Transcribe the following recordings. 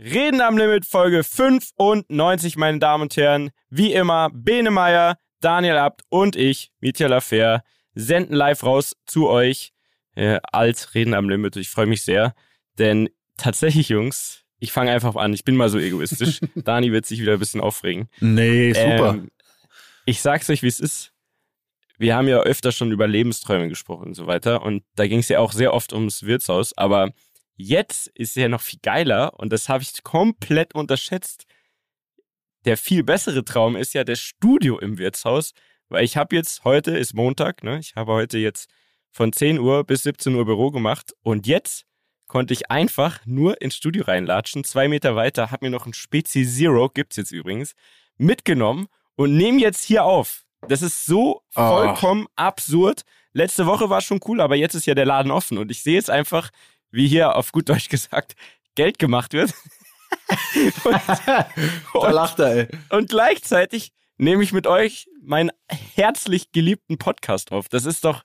Reden am Limit Folge 95, meine Damen und Herren. Wie immer, Bene Meyer, Daniel Abt und ich, Mietja Lafer, senden live raus zu euch äh, als Reden am Limit. Ich freue mich sehr, denn tatsächlich, Jungs, ich fange einfach an. Ich bin mal so egoistisch. Dani wird sich wieder ein bisschen aufregen. Nee, super. Ähm, ich sag's euch, wie es ist. Wir haben ja öfter schon über Lebensträume gesprochen und so weiter. Und da ging es ja auch sehr oft ums Wirtshaus. Aber Jetzt ist er noch viel geiler und das habe ich komplett unterschätzt. Der viel bessere Traum ist ja das Studio im Wirtshaus, weil ich habe jetzt, heute ist Montag, ne? ich habe heute jetzt von 10 Uhr bis 17 Uhr Büro gemacht und jetzt konnte ich einfach nur ins Studio reinlatschen, zwei Meter weiter, habe mir noch ein Spezi Zero, gibt's jetzt übrigens, mitgenommen und nehme jetzt hier auf. Das ist so ah. vollkommen oh. absurd. Letzte Woche war schon cool, aber jetzt ist ja der Laden offen und ich sehe jetzt einfach, wie hier auf gut Deutsch gesagt, Geld gemacht wird. und, da lacht er, ey. Und gleichzeitig nehme ich mit euch meinen herzlich geliebten Podcast auf. Das ist doch,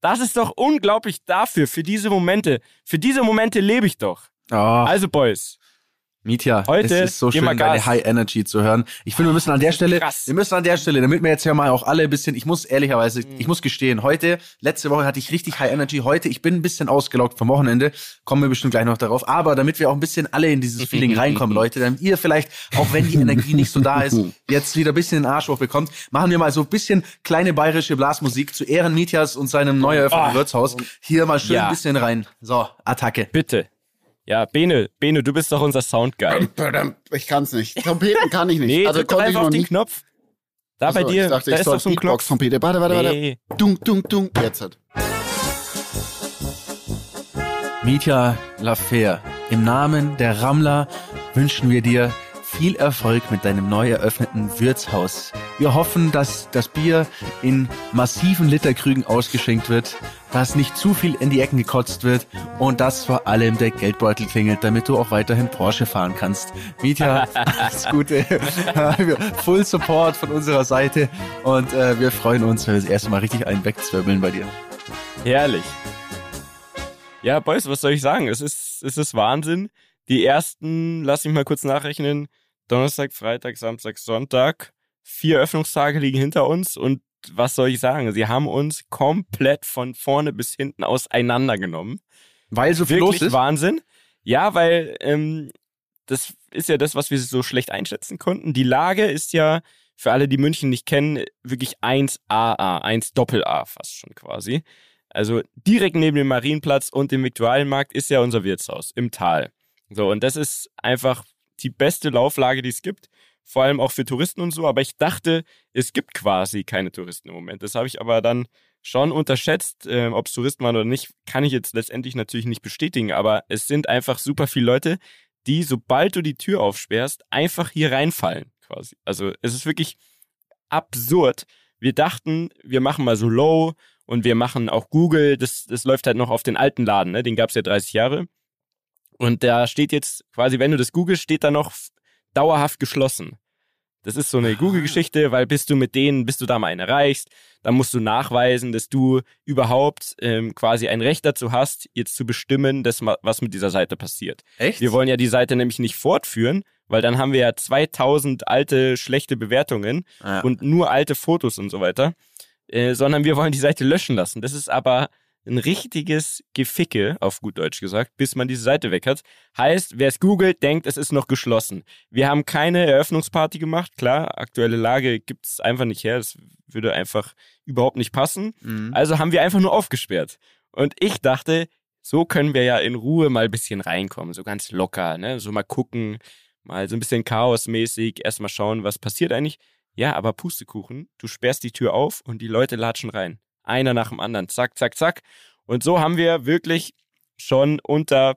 das ist doch unglaublich dafür, für diese Momente. Für diese Momente lebe ich doch. Oh. Also, Boys, Mietja, Heute es ist so schön, deine High Energy zu hören. Ich finde, wir müssen an der Stelle, Krass. wir müssen an der Stelle, damit wir jetzt ja mal auch alle ein bisschen, ich muss ehrlicherweise, mhm. ich muss gestehen, heute, letzte Woche hatte ich richtig High Energy, heute, ich bin ein bisschen ausgelockt vom Wochenende, kommen wir bestimmt gleich noch darauf, aber damit wir auch ein bisschen alle in dieses Feeling reinkommen, Leute, damit ihr vielleicht, auch wenn die Energie nicht so da ist, jetzt wieder ein bisschen den Arsch hochbekommt, machen wir mal so ein bisschen kleine bayerische Blasmusik zu Ehren Mietjas und seinem neu eröffneten oh. Wirtshaus. Hier mal schön ja. ein bisschen rein. So, Attacke. Bitte. Ja, Bene, Bene, du bist doch unser Soundguy. Ich kann's nicht. Trompeten kann ich nicht. Nee, also drück einfach auf den Knopf. Da Achso, bei dir, dachte, da ist doch so ein Knopf. Trompete. Warte, warte, warte. Nee. Dung, dung, dung. Jetzt hat. Mietja Lafer, im Namen der Rammler wünschen wir dir viel Erfolg mit deinem neu eröffneten Wirtshaus. Wir hoffen, dass das Bier in massiven Literkrügen ausgeschenkt wird, dass nicht zu viel in die Ecken gekotzt wird und dass vor allem der Geldbeutel klingelt, damit du auch weiterhin Porsche fahren kannst. Mietja, alles Gute. Full Support von unserer Seite und äh, wir freuen uns, wenn wir das erste Mal richtig einen wegzwirbeln bei dir. Herrlich. Ja, Boys, was soll ich sagen? Es ist, es ist Wahnsinn. Die ersten, lass mich mal kurz nachrechnen, Donnerstag, Freitag, Samstag, Sonntag. Vier Öffnungstage liegen hinter uns und was soll ich sagen? Sie haben uns komplett von vorne bis hinten auseinandergenommen. Weil so viel Wirklich los ist? Wahnsinn. Ja, weil ähm, das ist ja das, was wir so schlecht einschätzen konnten. Die Lage ist ja für alle, die München nicht kennen, wirklich 1AA, 1 Doppel-A fast schon quasi. Also direkt neben dem Marienplatz und dem Viktualienmarkt ist ja unser Wirtshaus im Tal. So, und das ist einfach die beste Lauflage, die es gibt. Vor allem auch für Touristen und so. Aber ich dachte, es gibt quasi keine Touristen im Moment. Das habe ich aber dann schon unterschätzt. Äh, Ob es Touristen waren oder nicht, kann ich jetzt letztendlich natürlich nicht bestätigen. Aber es sind einfach super viele Leute, die, sobald du die Tür aufsperrst, einfach hier reinfallen quasi. Also es ist wirklich absurd. Wir dachten, wir machen mal so Low und wir machen auch Google. Das, das läuft halt noch auf den alten Laden, ne? den gab es ja 30 Jahre. Und da steht jetzt quasi, wenn du das googelst, steht da noch dauerhaft geschlossen. Das ist so eine Google-Geschichte, weil bist du mit denen, bis du da mal einen erreichst, dann musst du nachweisen, dass du überhaupt ähm, quasi ein Recht dazu hast, jetzt zu bestimmen, dass, was mit dieser Seite passiert. Echt? Wir wollen ja die Seite nämlich nicht fortführen, weil dann haben wir ja 2000 alte, schlechte Bewertungen ja. und nur alte Fotos und so weiter, äh, sondern wir wollen die Seite löschen lassen. Das ist aber ein richtiges Geficke, auf gut Deutsch gesagt, bis man diese Seite weg hat. Heißt, wer es googelt, denkt, es ist noch geschlossen. Wir haben keine Eröffnungsparty gemacht. Klar, aktuelle Lage gibt es einfach nicht her. Das würde einfach überhaupt nicht passen. Mhm. Also haben wir einfach nur aufgesperrt. Und ich dachte, so können wir ja in Ruhe mal ein bisschen reinkommen, so ganz locker, ne? So mal gucken, mal so ein bisschen chaosmäßig, erstmal schauen, was passiert eigentlich. Ja, aber Pustekuchen, du sperrst die Tür auf und die Leute latschen rein. Einer nach dem anderen. Zack, zack, zack. Und so haben wir wirklich schon unter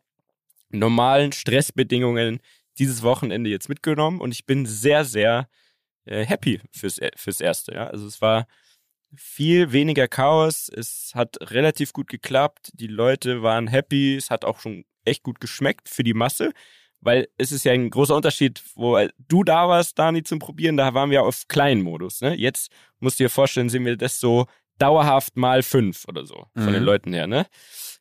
normalen Stressbedingungen dieses Wochenende jetzt mitgenommen und ich bin sehr, sehr äh, happy fürs, äh, fürs Erste. Ja? Also es war viel weniger Chaos, es hat relativ gut geklappt, die Leute waren happy, es hat auch schon echt gut geschmeckt für die Masse, weil es ist ja ein großer Unterschied, wo du da warst, Dani, zum Probieren, da waren wir auf kleinen Modus. Ne? Jetzt musst du dir vorstellen, sehen wir das so dauerhaft mal fünf oder so von mhm. den Leuten her, ne?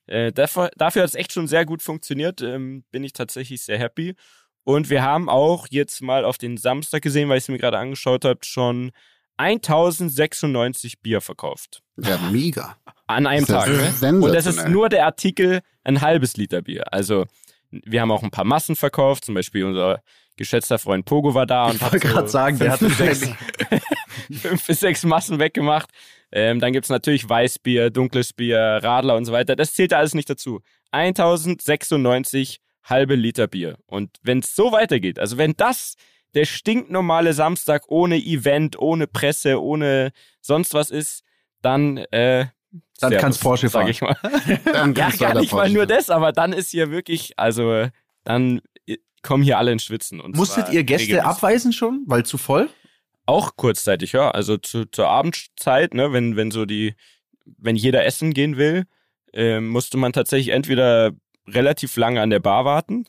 Äh, dafür, dafür hat es echt schon sehr gut funktioniert, ähm, bin ich tatsächlich sehr happy. Und wir haben auch jetzt mal auf den Samstag gesehen, weil ich es mir gerade angeschaut habe, schon 1096 Bier verkauft. Ja, mega. An einem Tag. Ne? Und das ist nur der Artikel ein halbes Liter Bier. Also wir haben auch ein paar Massen verkauft, zum Beispiel unser geschätzter Freund Pogo war da und ich hat gerade so sagen, der hat sechs, fünf bis sechs Massen weggemacht. Ähm, dann gibt's natürlich Weißbier, dunkles Bier, Radler und so weiter. Das zählt alles nicht dazu. 1096 halbe Liter Bier. Und wenn es so weitergeht, also wenn das der stinknormale Samstag ohne Event, ohne Presse, ohne sonst was ist, dann äh, dann Servus, kann's Porsche fahren. Sag ich mal. dann ja, gar nicht mal nur das, aber dann ist hier wirklich, also dann kommen hier alle ins Schwitzen. Und Musstet ihr Gäste regelmäßig. abweisen schon, weil zu voll? Auch kurzzeitig, ja. Also zu, zur Abendzeit, ne, wenn, wenn so die, wenn jeder essen gehen will, äh, musste man tatsächlich entweder relativ lange an der Bar warten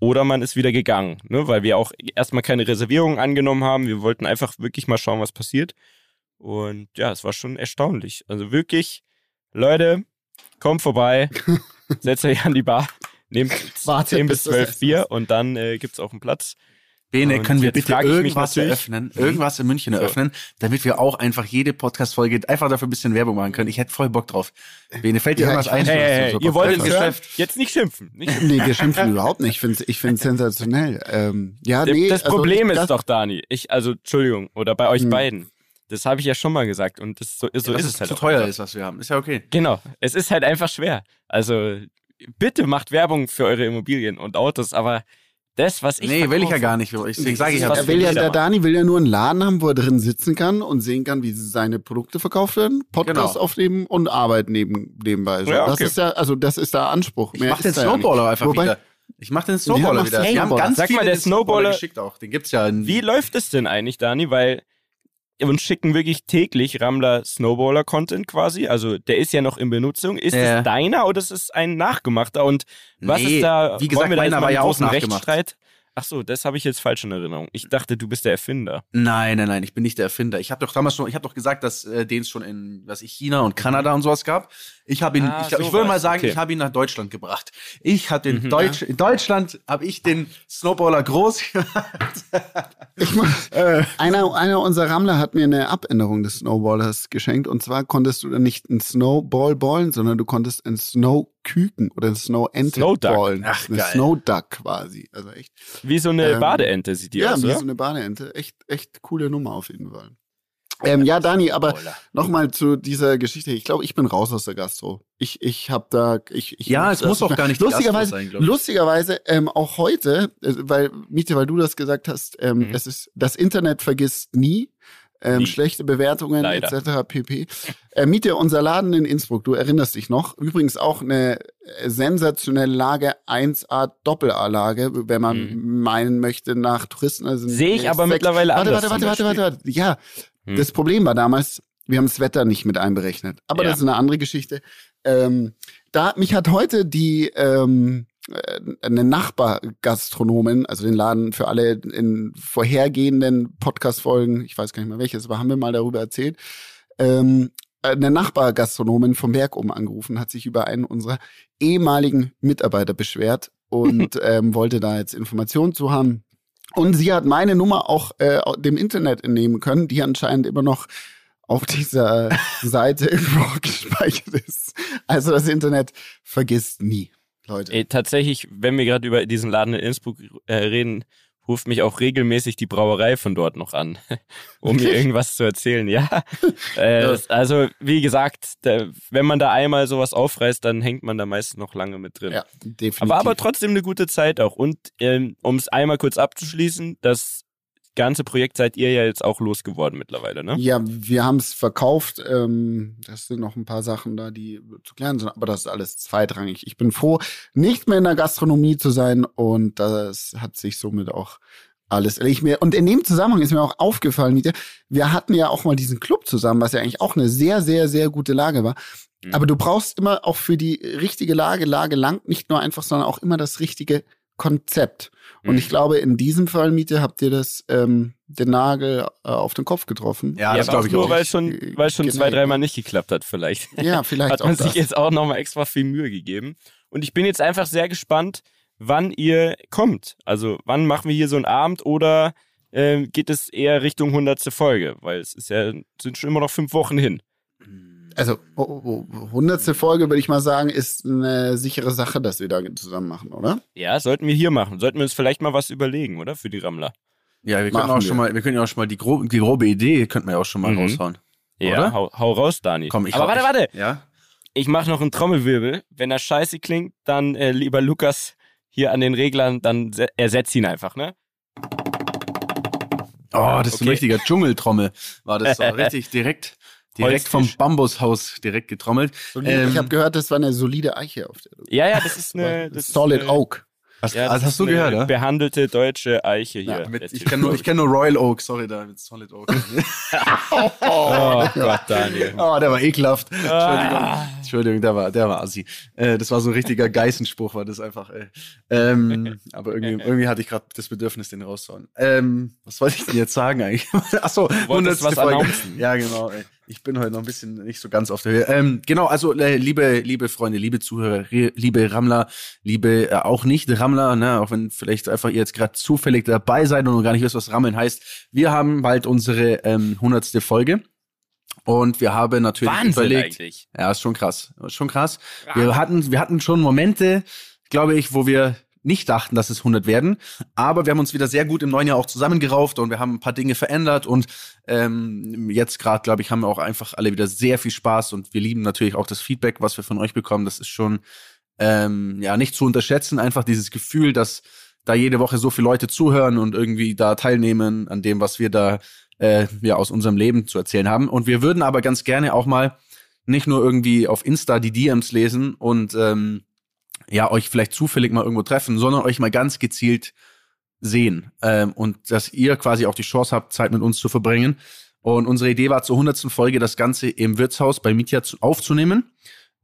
oder man ist wieder gegangen, ne, weil wir auch erstmal keine Reservierung angenommen haben. Wir wollten einfach wirklich mal schauen, was passiert. Und ja, es war schon erstaunlich. Also wirklich, Leute, kommt vorbei, setzt euch an die Bar, nehmt Warte, 10 bis 12 Bier und dann äh, gibt's auch einen Platz. Bene, können wir bitte irgendwas eröffnen, irgendwas in München so. eröffnen, damit wir auch einfach jede Podcast-Folge einfach dafür ein bisschen Werbung machen können. Ich hätte voll Bock drauf. Bene, fällt dir ja, irgendwas ein? Hey, hey, hey, ihr wollt ins Geschäft. Jetzt nicht schimpfen. Nicht Nee, wir schimpfen überhaupt nicht. Ich finde ich find's sensationell. Ähm, ja, nee, das also Problem ist doch, Dani, ich, also, Entschuldigung, oder bei euch hm. beiden. Das habe ich ja schon mal gesagt und das, so, so ja, ist es halt. zu teuer ist, was wir haben. Ist ja okay. Genau. Es ist halt einfach schwer. Also, bitte macht Werbung für eure Immobilien und Autos, aber das, was ich. Nee, verkaufe, will ich ja gar nicht. Deswegen sage ich ja, er will ja, der Dani will ja nur einen Laden haben, wo er drin sitzen kann und sehen kann, wie seine Produkte verkauft werden, Podcast genau. aufnehmen und Arbeit neben, nebenbei. So. Ja, okay. Das ist ja, also das ist der Anspruch. Ich mach den Snowballer ja einfach Wobei, wieder. Ich mach den Snowballer wieder. Wir haben ganz Sag mal, der Snowballer, geschickt auch. Den gibt's ja. Wie läuft es denn eigentlich, Dani? Weil uns schicken wirklich täglich Ramler Snowballer Content quasi. Also der ist ja noch in Benutzung. Ist ja. es deiner oder ist es ein nachgemachter? Und was nee, ist da? Wie gesagt, meiner war ja auch nachgemacht. Rechtsstreit? Ach so, das habe ich jetzt falsch in Erinnerung. Ich dachte, du bist der Erfinder. Nein, nein, nein, ich bin nicht der Erfinder. Ich habe doch damals schon, ich habe doch gesagt, dass äh, den es schon in, was ich China und Kanada und sowas gab. Ich habe ihn, ah, ich, so ich würde mal sagen, okay. ich habe ihn nach Deutschland gebracht. Ich hatte in, mhm, Deutsch, ja. in Deutschland habe ich den Snowballer groß ich muss, äh, einer, einer unserer Rammler hat mir eine Abänderung des Snowballers geschenkt und zwar konntest du dann nicht einen Snowball ballen, sondern du konntest einen Snow Küken oder Snow-Ente ballen. Ach, eine Snow-Duck quasi. Also echt. Wie so eine ähm, Badeente sieht die ja, aus, Ja, wie so eine Badeente. Echt, echt coole Nummer auf jeden Fall. Ähm, ja, Dani, aber nochmal zu dieser Geschichte. Ich glaube, ich bin raus aus der Gastro. Ich, ich habe da, ich, ich ja, es muss auch gar nicht lustigerweise, sein, lustigerweise ähm, auch heute, äh, weil Miete, weil du das gesagt hast, ähm, mhm. es ist das Internet vergisst nie ähm, schlechte Bewertungen Leider. etc. pp. Äh, Miete unser Laden in Innsbruck, du erinnerst dich noch. Übrigens auch eine äh, sensationelle Lage, 1A Doppel-A-Lage, wenn man mhm. meinen möchte nach Touristen. Also Sehe ich aber mittlerweile warte, anders. Warte, warte, warte, warte, warte. Ja, mhm. das Problem war damals, wir haben das Wetter nicht mit einberechnet. Aber ja. das ist eine andere Geschichte. Ähm, da mich hat heute die ähm, äh, eine Nachbargastronomin, also den Laden für alle in vorhergehenden Podcast-Folgen, ich weiß gar nicht mehr welches, aber haben wir mal darüber erzählt, ähm, eine Nachbargastronomin vom Werk um angerufen, hat sich über einen unserer ehemaligen Mitarbeiter beschwert und ähm, wollte da jetzt Informationen zu haben. Und sie hat meine Nummer auch äh, dem Internet entnehmen können, die anscheinend immer noch auf dieser Seite irgendwo gespeichert ist. Also das Internet vergisst nie. Leute. Ey, tatsächlich, wenn wir gerade über diesen Laden in Innsbruck äh, reden, ruft mich auch regelmäßig die Brauerei von dort noch an, um mir irgendwas zu erzählen. Ja, äh, also wie gesagt, der, wenn man da einmal sowas aufreißt, dann hängt man da meistens noch lange mit drin. Ja, definitiv. Aber, aber trotzdem eine gute Zeit auch. Und ähm, um es einmal kurz abzuschließen, das ganze Projekt seid ihr ja jetzt auch losgeworden mittlerweile, ne? Ja, wir haben es verkauft. Ähm, das sind noch ein paar Sachen da, die zu klären sind, aber das ist alles zweitrangig. Ich bin froh, nicht mehr in der Gastronomie zu sein und das hat sich somit auch alles ich mir und in dem Zusammenhang ist mir auch aufgefallen, wir hatten ja auch mal diesen Club zusammen, was ja eigentlich auch eine sehr sehr sehr gute Lage war. Mhm. Aber du brauchst immer auch für die richtige Lage, Lage lang nicht nur einfach, sondern auch immer das richtige Konzept. Und mhm. ich glaube, in diesem Fall, Miete, habt ihr das ähm, den Nagel äh, auf den Kopf getroffen. Ja, das glaube ich nur, auch. weil es schon, weil schon zwei, dreimal nicht geklappt hat, vielleicht. Ja, vielleicht Hat man sich jetzt auch nochmal extra viel Mühe gegeben. Und ich bin jetzt einfach sehr gespannt, wann ihr kommt. Also wann machen wir hier so einen Abend oder äh, geht es eher Richtung 100. Folge? Weil es ist ja, sind schon immer noch fünf Wochen hin. Also, hundertste Folge, würde ich mal sagen, ist eine sichere Sache, dass wir da zusammen machen, oder? Ja, sollten wir hier machen. Sollten wir uns vielleicht mal was überlegen, oder? Für die Rammler. Ja, wir können auch wir. schon mal, wir können ja auch schon mal die, grobe, die grobe Idee, könnten wir ja auch schon mal mhm. raushauen. Ja, hau, hau, raus, Dani. Komm, ich Aber warte, warte. Ja? Ich mache noch einen Trommelwirbel. Wenn das scheiße klingt, dann äh, lieber Lukas hier an den Reglern, dann ersetzt ihn einfach, ne? Oh, das ist okay. ein richtiger Dschungeltrommel. War das so richtig direkt. Direkt vom Bambushaus direkt getrommelt. Ähm, ich habe gehört, das war eine solide Eiche auf der. Ja, ja, das ist eine. Das Solid ist eine, Oak. Hast, ja, also hast du gehört, ja? Behandelte deutsche Eiche hier. Ja, mit, ich kenne nur, kenn nur Royal Oak, sorry, da mit Solid Oak. oh, oh, Gott, Daniel. Oh, der war ekelhaft. Entschuldigung, ah. Entschuldigung, der war, der war assi. Äh, das war so ein richtiger Geißenspruch, war das einfach. Ey. Ähm, aber irgendwie, irgendwie hatte ich gerade das Bedürfnis, den rauszuhauen. Ähm, was wollte ich denn jetzt sagen eigentlich? Achso, 100. was Folge. Ja, genau. Ey. Ich bin heute noch ein bisschen nicht so ganz auf der Höhe. Ähm, genau, also äh, liebe, liebe Freunde, liebe Zuhörer, liebe Rammler, liebe äh, auch nicht Rammler, ne, auch wenn vielleicht einfach ihr jetzt gerade zufällig dabei seid und gar nicht wisst, was Rammeln heißt. Wir haben bald unsere ähm, hundertste Folge. Und wir haben natürlich Wahnsinn überlegt. Eigentlich. Ja, ist schon krass. Ist schon krass. Wir hatten, wir hatten schon Momente, glaube ich, wo wir nicht dachten, dass es 100 werden. Aber wir haben uns wieder sehr gut im neuen Jahr auch zusammengerauft und wir haben ein paar Dinge verändert und ähm, jetzt gerade, glaube ich, haben wir auch einfach alle wieder sehr viel Spaß und wir lieben natürlich auch das Feedback, was wir von euch bekommen. Das ist schon ähm, ja nicht zu unterschätzen. Einfach dieses Gefühl, dass da jede Woche so viele Leute zuhören und irgendwie da teilnehmen an dem, was wir da äh, ja aus unserem Leben zu erzählen haben. Und wir würden aber ganz gerne auch mal nicht nur irgendwie auf Insta die DMs lesen und ähm, ja, euch vielleicht zufällig mal irgendwo treffen, sondern euch mal ganz gezielt sehen. Ähm, und dass ihr quasi auch die Chance habt, Zeit mit uns zu verbringen. Und unsere Idee war zur hundertsten Folge das Ganze im Wirtshaus bei Mitya aufzunehmen.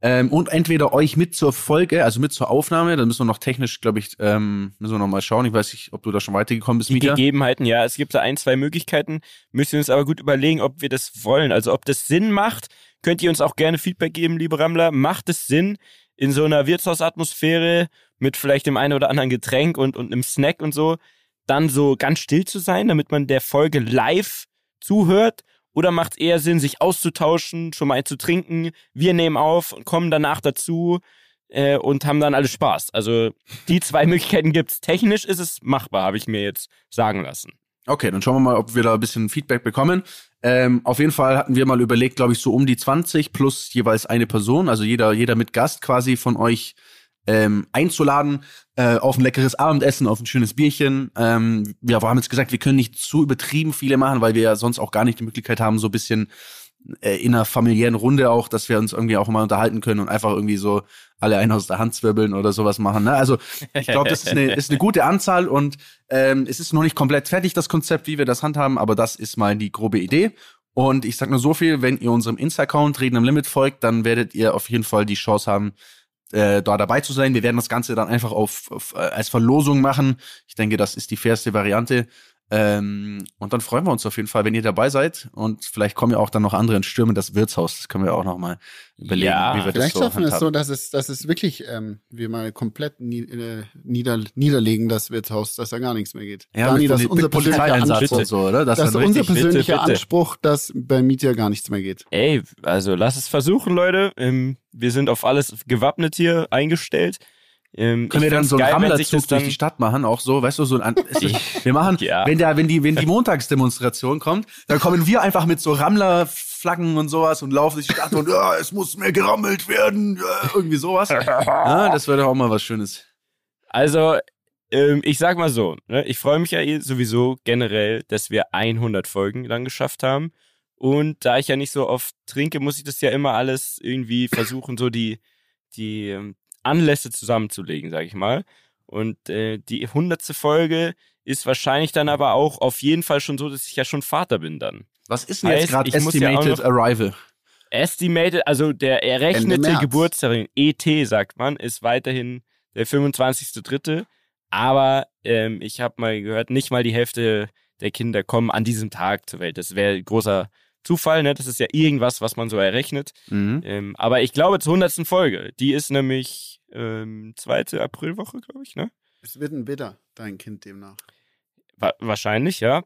Ähm, und entweder euch mit zur Folge, also mit zur Aufnahme, dann müssen wir noch technisch, glaube ich, ähm, müssen wir noch mal schauen. Ich weiß nicht, ob du da schon weitergekommen bist, Die Mika. Gegebenheiten, ja, es gibt da ein, zwei Möglichkeiten. Müssen wir uns aber gut überlegen, ob wir das wollen. Also ob das Sinn macht, könnt ihr uns auch gerne Feedback geben, liebe Rammler. Macht es Sinn, in so einer Wirtshausatmosphäre mit vielleicht dem einen oder anderen Getränk und, und einem Snack und so, dann so ganz still zu sein, damit man der Folge live zuhört? Oder macht es eher Sinn, sich auszutauschen, schon mal zu trinken? Wir nehmen auf und kommen danach dazu äh, und haben dann alle Spaß. Also die zwei Möglichkeiten gibt's. Technisch ist es machbar, habe ich mir jetzt sagen lassen. Okay, dann schauen wir mal, ob wir da ein bisschen Feedback bekommen. Ähm, auf jeden Fall hatten wir mal überlegt, glaube ich, so um die 20 plus jeweils eine Person, also jeder, jeder mit Gast quasi von euch ähm, einzuladen äh, auf ein leckeres Abendessen, auf ein schönes Bierchen. Ähm, ja, wir haben jetzt gesagt, wir können nicht zu übertrieben viele machen, weil wir ja sonst auch gar nicht die Möglichkeit haben, so ein bisschen äh, in einer familiären Runde auch, dass wir uns irgendwie auch mal unterhalten können und einfach irgendwie so alle einen aus der Hand zwirbeln oder sowas machen. Ne? Also ich glaube, das ist eine, ist eine gute Anzahl und ähm, es ist noch nicht komplett fertig, das Konzept, wie wir das handhaben, aber das ist mal die grobe Idee. Und ich sag nur so viel, wenn ihr unserem Insta-Account Reden im Limit folgt, dann werdet ihr auf jeden Fall die Chance haben, äh, da dabei zu sein. Wir werden das Ganze dann einfach auf, auf äh, als Verlosung machen. Ich denke, das ist die fairste Variante. Ähm, und dann freuen wir uns auf jeden Fall, wenn ihr dabei seid. Und vielleicht kommen ja auch dann noch andere in Stürme das Wirtshaus. Das können wir auch noch mal überlegen, ja, wie wir das so schaffen es so, dass es, dass es wirklich ähm, wir mal komplett äh, nieder, niederlegen, das Wirtshaus, dass da gar nichts mehr geht. Ja, Dani, das ist unser persönlicher und so, oder? Das, das ist unser persönlicher bitte, bitte. Anspruch, dass bei Mieter gar nichts mehr geht. Ey, also lass es versuchen, Leute. Ähm, wir sind auf alles gewappnet hier eingestellt. Ähm, Können wir dann so einen Rammlerzug durch die Stadt machen, auch so, weißt du, so ein, wir machen, ja. wenn der, wenn die, wenn die Montagsdemonstration kommt, dann kommen wir einfach mit so Rammlerflaggen und sowas und laufen durch die Stadt und ja, es muss mehr gerammelt werden, ja, irgendwie sowas. Ja, das wäre doch auch mal was Schönes. Also, ähm, ich sag mal so, ne, ich freue mich ja eh sowieso generell, dass wir 100 Folgen lang geschafft haben. Und da ich ja nicht so oft trinke, muss ich das ja immer alles irgendwie versuchen, so die, die, ähm, Anlässe zusammenzulegen, sag ich mal. Und äh, die hundertste Folge ist wahrscheinlich dann aber auch auf jeden Fall schon so, dass ich ja schon Vater bin dann. Was ist denn jetzt gerade Estimated ja Arrival? Estimated, also der errechnete Geburtstag, ET sagt man, ist weiterhin der 25.3. Aber ähm, ich habe mal gehört, nicht mal die Hälfte der Kinder kommen an diesem Tag zur Welt. Das wäre großer Zufall, ne? Das ist ja irgendwas, was man so errechnet. Mhm. Ähm, aber ich glaube zur hundertsten Folge, die ist nämlich ähm, zweite Aprilwoche, glaube ich, ne? Es wird ein Bitter, dein Kind demnach. Wa wahrscheinlich, ja.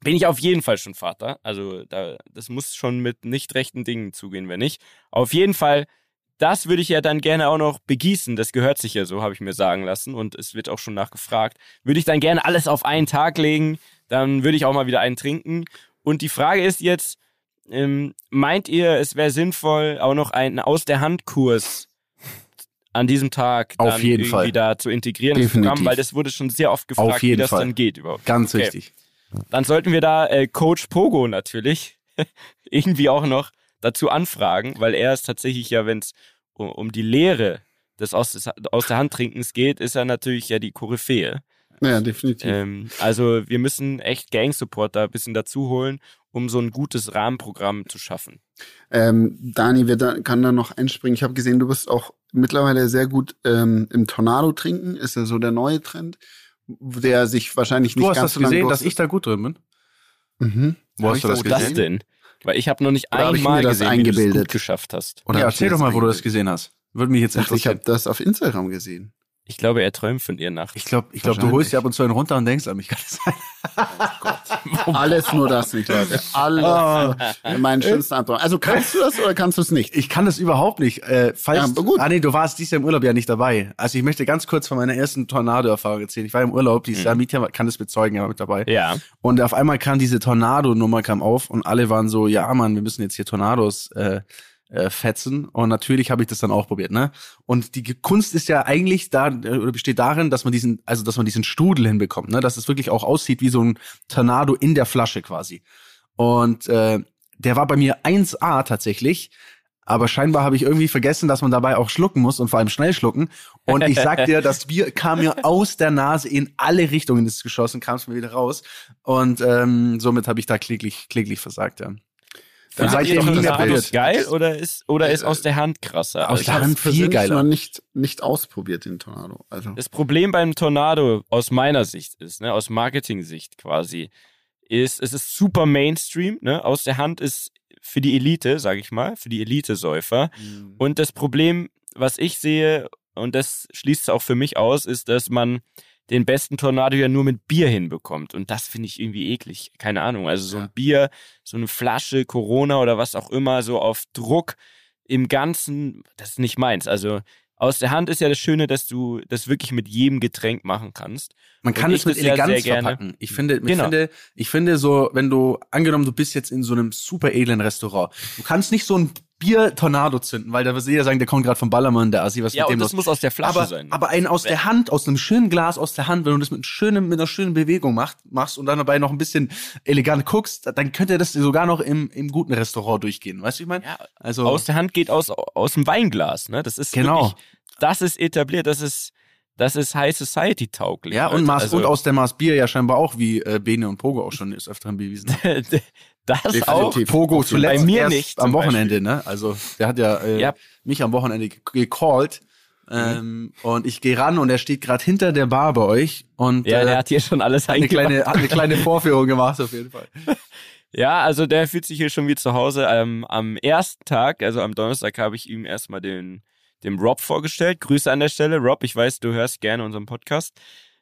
Bin ich auf jeden Fall schon Vater. Also da, das muss schon mit nicht rechten Dingen zugehen, wenn nicht. Auf jeden Fall, das würde ich ja dann gerne auch noch begießen. Das gehört sich ja so, habe ich mir sagen lassen. Und es wird auch schon nachgefragt. Würde ich dann gerne alles auf einen Tag legen, dann würde ich auch mal wieder einen trinken. Und die Frage ist jetzt, ähm, meint ihr, es wäre sinnvoll, auch noch einen Aus der Hand Kurs an diesem Tag Auf dann jeden irgendwie Fall. da zu integrieren ins Definitiv. Programm, weil das wurde schon sehr oft gefragt, Auf jeden wie das Fall. dann geht überhaupt. Ganz Okay. wichtig. Dann sollten wir da äh, Coach Pogo natürlich irgendwie auch noch dazu anfragen, weil er ist tatsächlich ja, wenn es um, um die Lehre des aus, des aus der Hand Trinkens geht, ist er natürlich ja die Koryphäe. Ja, definitiv. Ähm, also wir müssen echt Gang Support da ein bisschen dazu holen, um so ein gutes Rahmenprogramm zu schaffen. Ähm, Dani wird da, kann da noch einspringen. Ich habe gesehen, du bist auch mittlerweile sehr gut ähm, im Tornado trinken. Ist ja so der neue Trend, der sich wahrscheinlich nicht Du hast ganz das so lange gesehen, dass ich da gut drin bin? Mhm. Wo hast ich du das das denn? Weil ich habe noch nicht Oder einmal mir das gesehen, wie du es geschafft hast. Oder ja, erzähl doch mal, wo du das gesehen hast. Würde mich jetzt Ich dachte, ich interessieren. habe das auf Instagram gesehen. Ich glaube, er träumt von ihr nachts. Ich glaube, ich glaub, du holst dir ab und zu einen runter und denkst an mich. Kann das sein? Alles nur das nicht, Leute. Alles nur meinen schönsten Antwort. Also kannst du das oder kannst du es nicht? Ich kann das überhaupt nicht. Äh, falls, Ja, gut. Ah nee, du warst dieses Jahr im Urlaub ja nicht dabei. Also ich möchte ganz kurz von meiner ersten Tornado-Erfahrung erzählen. Ich war im Urlaub, dieses Jahr, Mietja kann das bezeugen, er war mit dabei. Ja. Und auf einmal kam diese Tornado-Nummer kam auf und alle waren so, ja Mann, wir müssen jetzt hier Tornados äh, äh, fetzen. Und natürlich habe ich das dann auch probiert, ne? Und die Kunst ist ja eigentlich da äh, oder besteht darin, dass man diesen, also dass man diesen Strudel hinbekommt, ne? Dass es wirklich auch aussieht wie so ein Tornado in der Flasche quasi. Und äh, der war bei mir 1A tatsächlich. Aber scheinbar habe ich irgendwie vergessen, dass man dabei auch schlucken muss und vor allem schnell schlucken. Und ich sag dir, das Bier kam mir aus der Nase in alle Richtungen ist geschossen, kam es mir wieder raus. Und ähm, somit habe ich da kläglich, kläglich versagt, ja. Dann Findet seid ihr ihr nie mehr Tornados probiert. geil oder ist, oder ist aus der Hand krasser? Aus Also der Hand viel geiler. noch nicht, nicht ausprobiert, den Tornado. Also. Das Problem beim Tornado aus meiner Sicht ist, ne, aus Marketing-Sicht quasi, ist, es ist super Mainstream, ne? Aus der Hand ist für die Elite, sag ich mal, für die Elite-Säufer. Und das Problem, was ich sehe, und das schließt es auch für mich aus, ist, dass man den besten Tornado ja nur mit Bier hinbekommt. Und das finde ich irgendwie eklig. Keine Ahnung. Also so ein Ja. Bier, so eine Flasche Corona oder was auch immer, so auf Druck im Ganzen, das ist nicht meins. Also aus der Hand ist ja das Schöne, dass du das wirklich mit jedem Getränk machen kannst. Man kann es mit ja Eleganz gerne. verpacken. Ich finde, ich Genau. finde, ich finde so, wenn du, angenommen, du bist jetzt in so einem super edlen Restaurant, du kannst nicht so ein Bier-Tornado zünden, weil da wird jeder sagen, der kommt gerade vom Ballermann, der Assi, was Ja, mit dem das los? muss aus der Flasche aber, sein. aber einen aus der Hand, aus einem schönen Glas aus der Hand, wenn du das mit, schönen, mit einer schönen Bewegung macht, machst und dann dabei noch ein bisschen elegant guckst, dann könnte das sogar noch im, im guten Restaurant durchgehen. Weißt du, wie ich meine? Ja, also, aus der Hand geht aus, aus dem Weinglas, ne? Das ist Genau. wirklich, das ist etabliert, das ist, das ist High Society tauglich. ja, und. Maß, Also, und aus der Maß Bier ja scheinbar auch, wie äh, Bene und Pogo auch schon ist öfteren bewiesen. das Definitiv. auch. Pogo zuletzt Bei mir erst nicht, am Wochenende, ne? Also der hat ja, äh, Ja. mich am Wochenende ge- gecallt. Ähm, und ich gehe ran und er steht gerade hinter der Bar bei euch und Ja, äh, der hat hier schon alles hat eine kleine, hat eine kleine Vorführung gemacht auf jeden Fall. Ja, also der fühlt sich hier schon wie zu Hause. Ähm, am ersten Tag, also am Donnerstag, habe ich ihm erstmal den, dem Rob vorgestellt. Grüße an der Stelle. Rob, ich weiß, du hörst gerne unseren Podcast.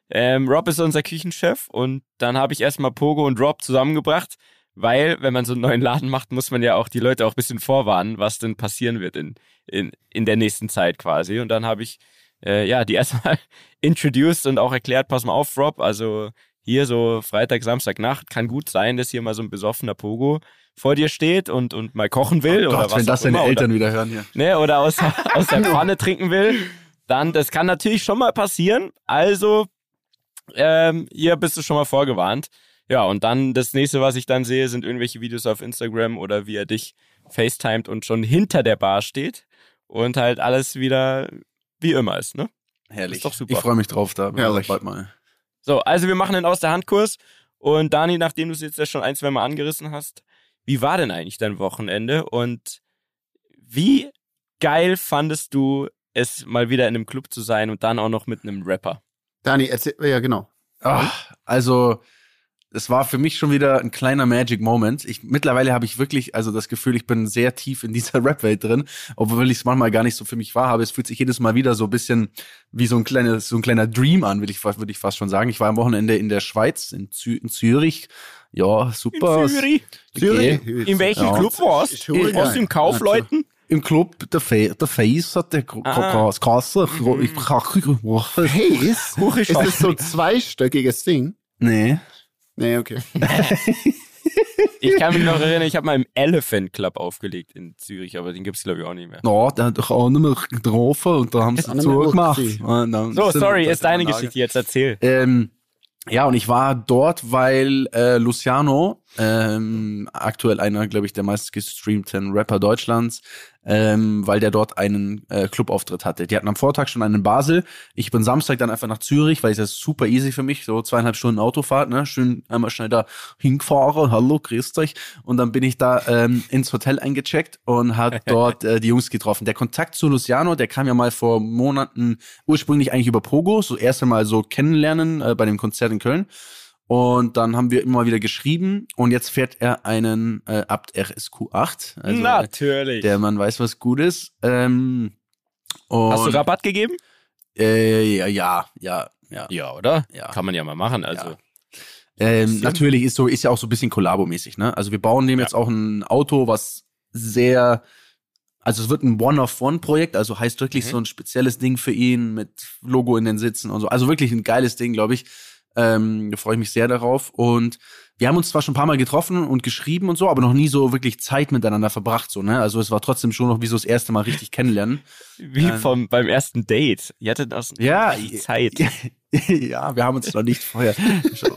Ähm, Rob ist unser Küchenchef und dann habe ich erstmal Pogo und Rob zusammengebracht, weil, wenn man so einen neuen Laden macht, muss man ja auch die Leute auch ein bisschen vorwarnen, was denn passieren wird in, in, in der nächsten Zeit quasi. Und dann habe ich äh, ja die erstmal introduced und auch erklärt, pass mal auf, Rob, also hier so Freitag, Samstag Nacht kann gut sein, dass hier mal so ein besoffener Pogo vor dir steht und, und mal kochen will oder Oh Gott, was wenn das deine immer, Eltern wieder hören hier. oder, ne, oder aus, aus der Pfanne trinken will, dann das kann natürlich schon mal passieren. Also ähm, hier bist du schon mal vorgewarnt. Ja, und dann das nächste, was ich dann sehe, sind irgendwelche Videos auf Instagram oder wie er dich FaceTimet und schon hinter der Bar steht und halt alles wieder wie immer ist, ne? Herrlich. Ist doch super. Ich freue mich drauf, da Herrlich. bald mal. So, also wir machen den Aus der Hand-Kurs. Und Dani, nachdem du es jetzt ja schon ein, zwei Mal angerissen hast, wie war denn eigentlich dein Wochenende? Und wie geil fandest du es, mal wieder in einem Club zu sein und dann auch noch mit einem Rapper? Dani, erzähl, ja genau. Ach, also das war für mich schon wieder ein kleiner Magic Moment. Ich, mittlerweile habe ich wirklich, also das Gefühl, ich bin sehr tief in dieser Rap-Welt drin, obwohl ich es manchmal gar nicht so für mich wahrhabe. Es fühlt sich jedes Mal wieder so ein bisschen wie so ein kleines, so ein kleiner Dream an, würde ich, würde ich fast schon sagen. Ich war am Wochenende in der Schweiz, in, Zü in Zürich. Ja, super. In Zürich. Zürich. In welchem ja. Club warst du? Warst du im Kaufleuten? Im Club, der, Fe der Face hat der ah. Kasse. Mhm. Face? Ist das so ein zweistöckiges Ding? Nee. Nee, okay. ich kann mich noch erinnern, ich habe mal im Elephant Club aufgelegt in Zürich, aber den gibt es glaube ich auch nicht mehr. Ja, der hat doch auch nicht mehr getroffen und da haben sie zugemacht. So, sorry, ist deine Geschichte jetzt, erzähl. Ähm, ja, und ich war dort, weil äh, Luciano, ähm, aktuell einer, glaube ich, der meistgestreamten Rapper Deutschlands, ähm, weil der dort einen äh, Clubauftritt hatte. Die hatten am Vortag schon einen in Basel. Ich bin Samstag dann einfach nach Zürich, weil das ist super easy für mich, so zweieinhalb Stunden Autofahrt, ne? Schön einmal schnell da hingefahren, hallo, grüßt euch. Und dann bin ich da ähm, ins Hotel eingecheckt und hat dort äh, die Jungs getroffen. Der Kontakt zu Luciano, der kam ja mal vor Monaten ursprünglich eigentlich über Pogo, so erst einmal so kennenlernen äh, bei dem Konzert in Köln. Und dann haben wir immer wieder geschrieben und jetzt fährt er einen äh, Abt RSQ 8. Also, Natürlich. Der Mann weiß, was gut ist. Ähm, Hast du Rabatt gegeben? Äh, ja, ja, ja, ja. Ja, oder? Ja. Kann man ja mal machen. Also. Ja. Ähm, natürlich ist so, ist ja auch so ein bisschen Kollabo-mäßig, ne? Also wir bauen dem ja. jetzt auch ein Auto, was sehr, also es wird ein One-of-One-Projekt, also heißt wirklich mhm. so ein spezielles Ding für ihn mit Logo in den Sitzen und so. Also wirklich ein geiles Ding, glaube ich. Ähm, da freue ich mich sehr darauf. Und wir haben uns zwar schon ein paar Mal getroffen und geschrieben und so, aber noch nie so wirklich Zeit miteinander verbracht. So, ne? Also es war trotzdem schon noch wie so das erste Mal richtig kennenlernen. Wie ähm, vom, beim ersten Date. Ihr hattet auch ja, Zeit. Ja, wir haben uns noch nicht vorher.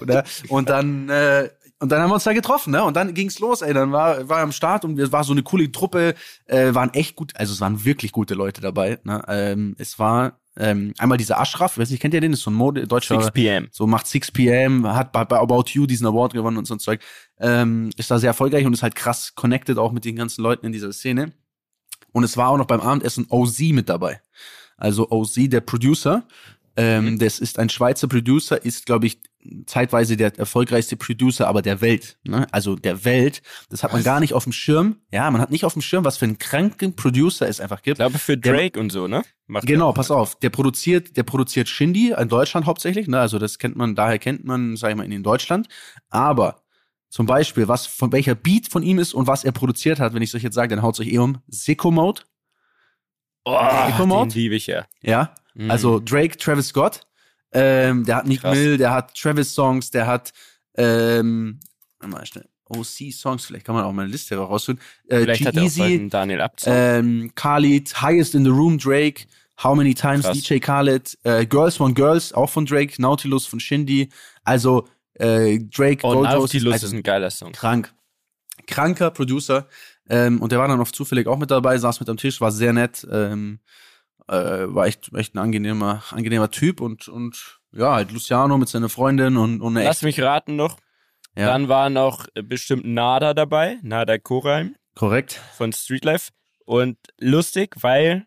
ne? Und dann äh, und dann haben wir uns da getroffen, ne? Und dann ging's los, ey. Dann war, war am Start und es war so eine coole Truppe, äh, waren echt gut, also es waren wirklich gute Leute dabei. Ne? Ähm, es war ähm, einmal dieser Ashraf, weiß nicht, kennt ihr den? Das ist so ein Mode, deutscher. 6 PM. So macht 6 PM, hat bei, bei About You diesen Award gewonnen und so ein Zeug. Ähm, ist da sehr erfolgreich und ist halt krass connected auch mit den ganzen Leuten in dieser Szene. Und es war auch noch beim Abendessen OZ mit dabei. Also OZ, der Producer. Ähm, mhm. Das ist ein Schweizer Producer, ist, glaube ich, zeitweise der erfolgreichste Producer, aber der Welt. Ne? Also der Welt. Das hat man gar nicht auf dem Schirm. Ja, man hat nicht auf dem Schirm, was für einen kranken Producer es einfach gibt. Ich glaube für Drake der, und so, ne? Macht genau, pass auf. Der produziert, der produziert Shindy in Deutschland hauptsächlich. Ne? Also das kennt man, daher kennt man, sag ich mal, in Deutschland. Aber zum Beispiel, was von welcher Beat von ihm ist und was er produziert hat, wenn ich es euch jetzt sage, dann haut euch eh um. Sicko Mode. Oh, Sicko Mode. Den liebe ich ja. Ja. Mhm. Also Drake, Travis Scott. Ähm, der hat Nick Krass. Mill, der hat Travis-Songs, der hat ähm, mal schnell. OC-Songs, vielleicht kann man auch mal eine Liste rausholen. Äh, vielleicht hat er auch Daniel Abzug. Ähm, Khalid, Highest in the Room, Drake, How Many Times, Krass. DJ Khaled, äh, Girls One Girls, auch von Drake, Nautilus von Shindy, also äh, Drake, oh, Nautilus also, ist ein geiler Song. Krank. Kranker Producer. Ähm, und der war dann oft zufällig auch mit dabei, saß mit am Tisch, war sehr nett. Ähm, äh, war echt, echt ein angenehmer, angenehmer Typ und, und ja, halt Luciano mit seiner Freundin und, und Lass mich raten noch. Ja. Dann war noch bestimmt Nada dabei, Nada Koreim. Korrekt. Von Streetlife. Und lustig, weil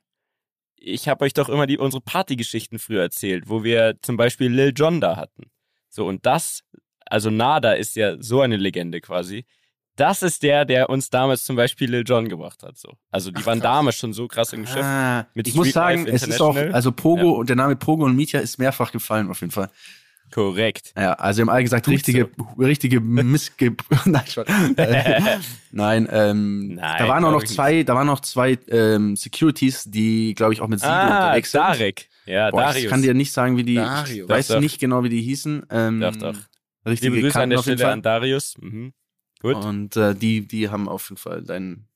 ich habe euch doch immer die unsere Partygeschichten früher erzählt, wo wir zum Beispiel Lil Jon da hatten. So, und das, also Nada ist ja so eine Legende quasi das ist der, der uns damals zum Beispiel Lil Jon gebracht hat. So. Also die Ach, waren damals schon so krass im Geschäft. Ah, ich muss sagen, es ist auch, also Pogo ja. und der Name Pogo und Mietja ist mehrfach gefallen auf jeden Fall. Korrekt. Ja, also wir haben alle gesagt, richtige, so. richtige Missge... Nein, Nein, ähm, Nein, da waren auch noch zwei, da waren noch zwei ähm, Securities, die, glaube ich, auch mit Sido ah, unterwegs sind. Darek. Ja, Boah, Darius. Ich kann dir nicht sagen, wie die, Darius. ich weiß doch, nicht genau, wie die hießen. Ähm, doch, doch. Richtige Grüße an der Stelle an Darius. Mhm. Gut. Und äh, die, die haben auf jeden Fall deinen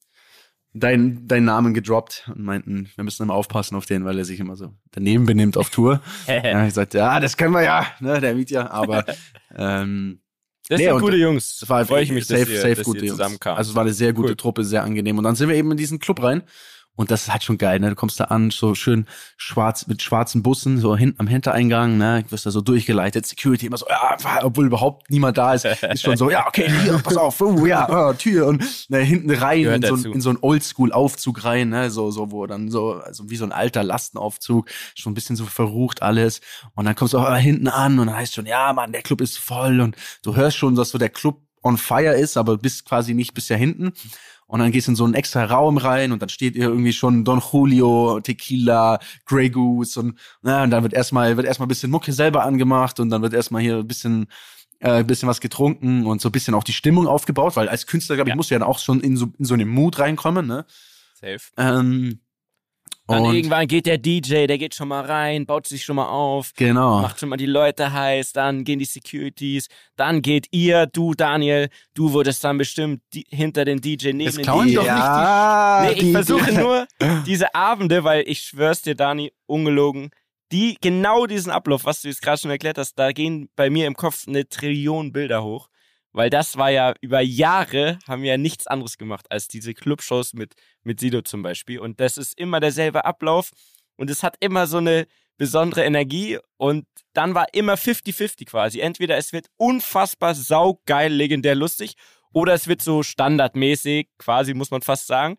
dein, dein Namen gedroppt und meinten, wir müssen immer aufpassen auf den, weil er sich immer so daneben benimmt auf Tour. ja, ich sagte, ja, das können wir ja, ne, der ja, aber ähm, das nee, sind gute Jungs. Das war Freue ich mich, safe, dass ihr, safe dass gute ihr Jungs. Also es war eine sehr gute cool. Truppe, sehr angenehm. Und dann sind wir eben in diesen Club rein Und das ist halt schon geil, ne? Du kommst da an, so schön schwarz, mit schwarzen Bussen, so hinten am Hintereingang, ne? Du wirst da so durchgeleitet, Security immer so, ja, obwohl überhaupt niemand da ist, ist schon so, ja, okay, hier, pass auf, oh, ja, oh, Tür und ne, hinten rein in so, in so einen Oldschool-Aufzug rein, ne? So, so, wo dann so, also wie so ein alter Lastenaufzug, schon ein bisschen so verrucht alles. Und dann kommst du auch hinten an und dann heißt schon, ja, Mann, der Club ist voll und du hörst schon, dass so der Club on fire ist, aber bist quasi nicht bisher hinten. Und dann gehst du in so einen extra Raum rein und dann steht ihr irgendwie schon Don Julio, Tequila, Grey Goose und, na, und dann wird erstmal, wird erstmal ein bisschen Mucke selber angemacht und dann wird erstmal hier ein bisschen, äh, bisschen was getrunken und so ein bisschen auch die Stimmung aufgebaut, weil als Künstler, glaube ich, ja. musst du ja dann auch schon in so, in so einen Mut reinkommen, ne? Safe. Ähm, dann und irgendwann geht der DJ, der geht schon mal rein, baut sich schon mal auf, genau. macht schon mal die Leute heiß, dann gehen die Securities, dann geht ihr, du Daniel, du wurdest dann bestimmt die, hinter den DJ neben das den DJ. Doch ja, nicht die, nee, ich versuche nur diese Abende, weil ich schwör's dir, Dani, ungelogen, die genau diesen Ablauf, was du jetzt gerade schon erklärt hast, da gehen bei mir im Kopf eine Trillion Bilder hoch. Weil das war ja über Jahre, haben wir ja nichts anderes gemacht als diese Clubshows mit, mit Sido zum Beispiel. Und das ist immer derselbe Ablauf und es hat immer so eine besondere Energie und dann war immer 50-50 quasi. Entweder es wird unfassbar saugeil, legendär lustig oder es wird so standardmäßig, quasi muss man fast sagen.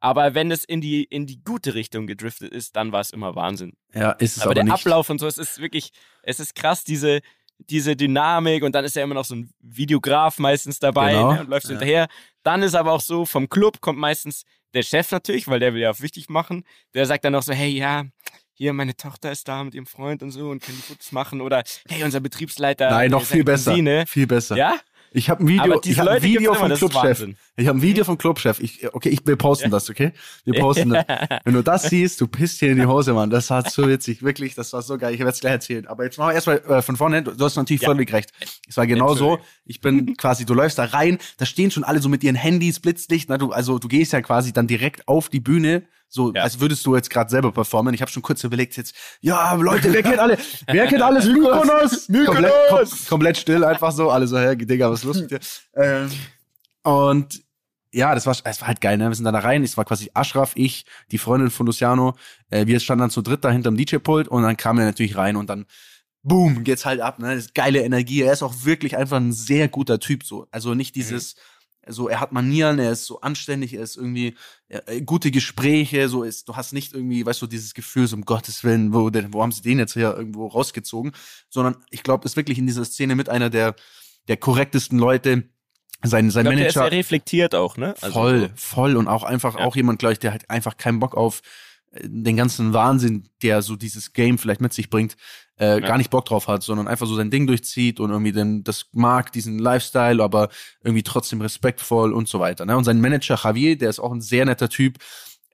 Aber wenn es in die, in die gute Richtung gedriftet ist, dann war es immer Wahnsinn. Ja, ist es aber, aber der nicht. Ablauf und so, es ist wirklich, es ist krass, diese, diese Dynamik und dann ist ja immer noch so ein Videograf meistens dabei Genau. ne, und läuft so Ja. hinterher. Dann ist aber auch so, vom Club kommt meistens der Chef natürlich, weil der will ja auch wichtig machen. Der sagt dann noch so, hey, ja, hier, meine Tochter ist da mit ihrem Freund und so und kann die Fotos machen. Oder, hey, unser Betriebsleiter. Nein, noch viel besser. Cousine. Viel besser. Ja? Ich habe ein Video, ich hab ein Video vom Clubchef. Ich habe ein Video vom Clubchef. Ich, okay, ich, wir posten das, okay? Wir posten das. Wenn du das siehst, du pisst hier in die Hose, Mann. Das war so witzig, wirklich. Das war so geil. Ich werde es gleich erzählen. Aber jetzt machen wir erstmal äh, von vorne. Du, du hast natürlich Ja. völlig recht. Es war genau so. Ich bin quasi, du läufst da rein, da stehen schon alle so mit ihren Handys, Blitzlicht. Na, du, also du gehst ja quasi dann direkt auf die Bühne. So, Ja. als würdest du jetzt gerade selber performen. Ich habe schon kurz überlegt, jetzt, ja, Leute, wer kennt alle, wer kennt alles Mykonos? Komplett, kom komplett still, einfach so, alle so, hey, Digga, was ist los mit dir? Ähm, und ja, das war, es war halt geil, ne? Wir sind dann da rein, es war quasi Ashraf, ich, die Freundin von Luciano, äh, wir standen dann zu dritt da hinterm DJ-Pult und dann kam er natürlich rein und dann, boom, geht's halt ab, ne? Das ist geile Energie. Er ist auch wirklich einfach ein sehr guter Typ, so. Also nicht dieses, so, er hat Manieren, er ist so anständig, er ist irgendwie, äh, gute Gespräche, so ist, du hast nicht irgendwie, weißt du, dieses Gefühl, so um Gottes Willen, wo, denn, wo haben sie den jetzt hier irgendwo rausgezogen, sondern ich glaube, ist wirklich in dieser Szene mit einer der, der korrektesten Leute, sein, sein Ich glaub, der ist Manager. reflektiert auch, ne? Also voll, voll und auch einfach Ja. auch jemand, glaube ich, der hat einfach keinen Bock auf den ganzen Wahnsinn, der so dieses Game vielleicht mit sich bringt, äh, gar nicht Bock drauf hat, sondern einfach so sein Ding durchzieht und irgendwie den, das mag, diesen Lifestyle, aber irgendwie trotzdem respektvoll und so weiter. Ne? Und sein Manager Javier, der ist auch ein sehr netter Typ,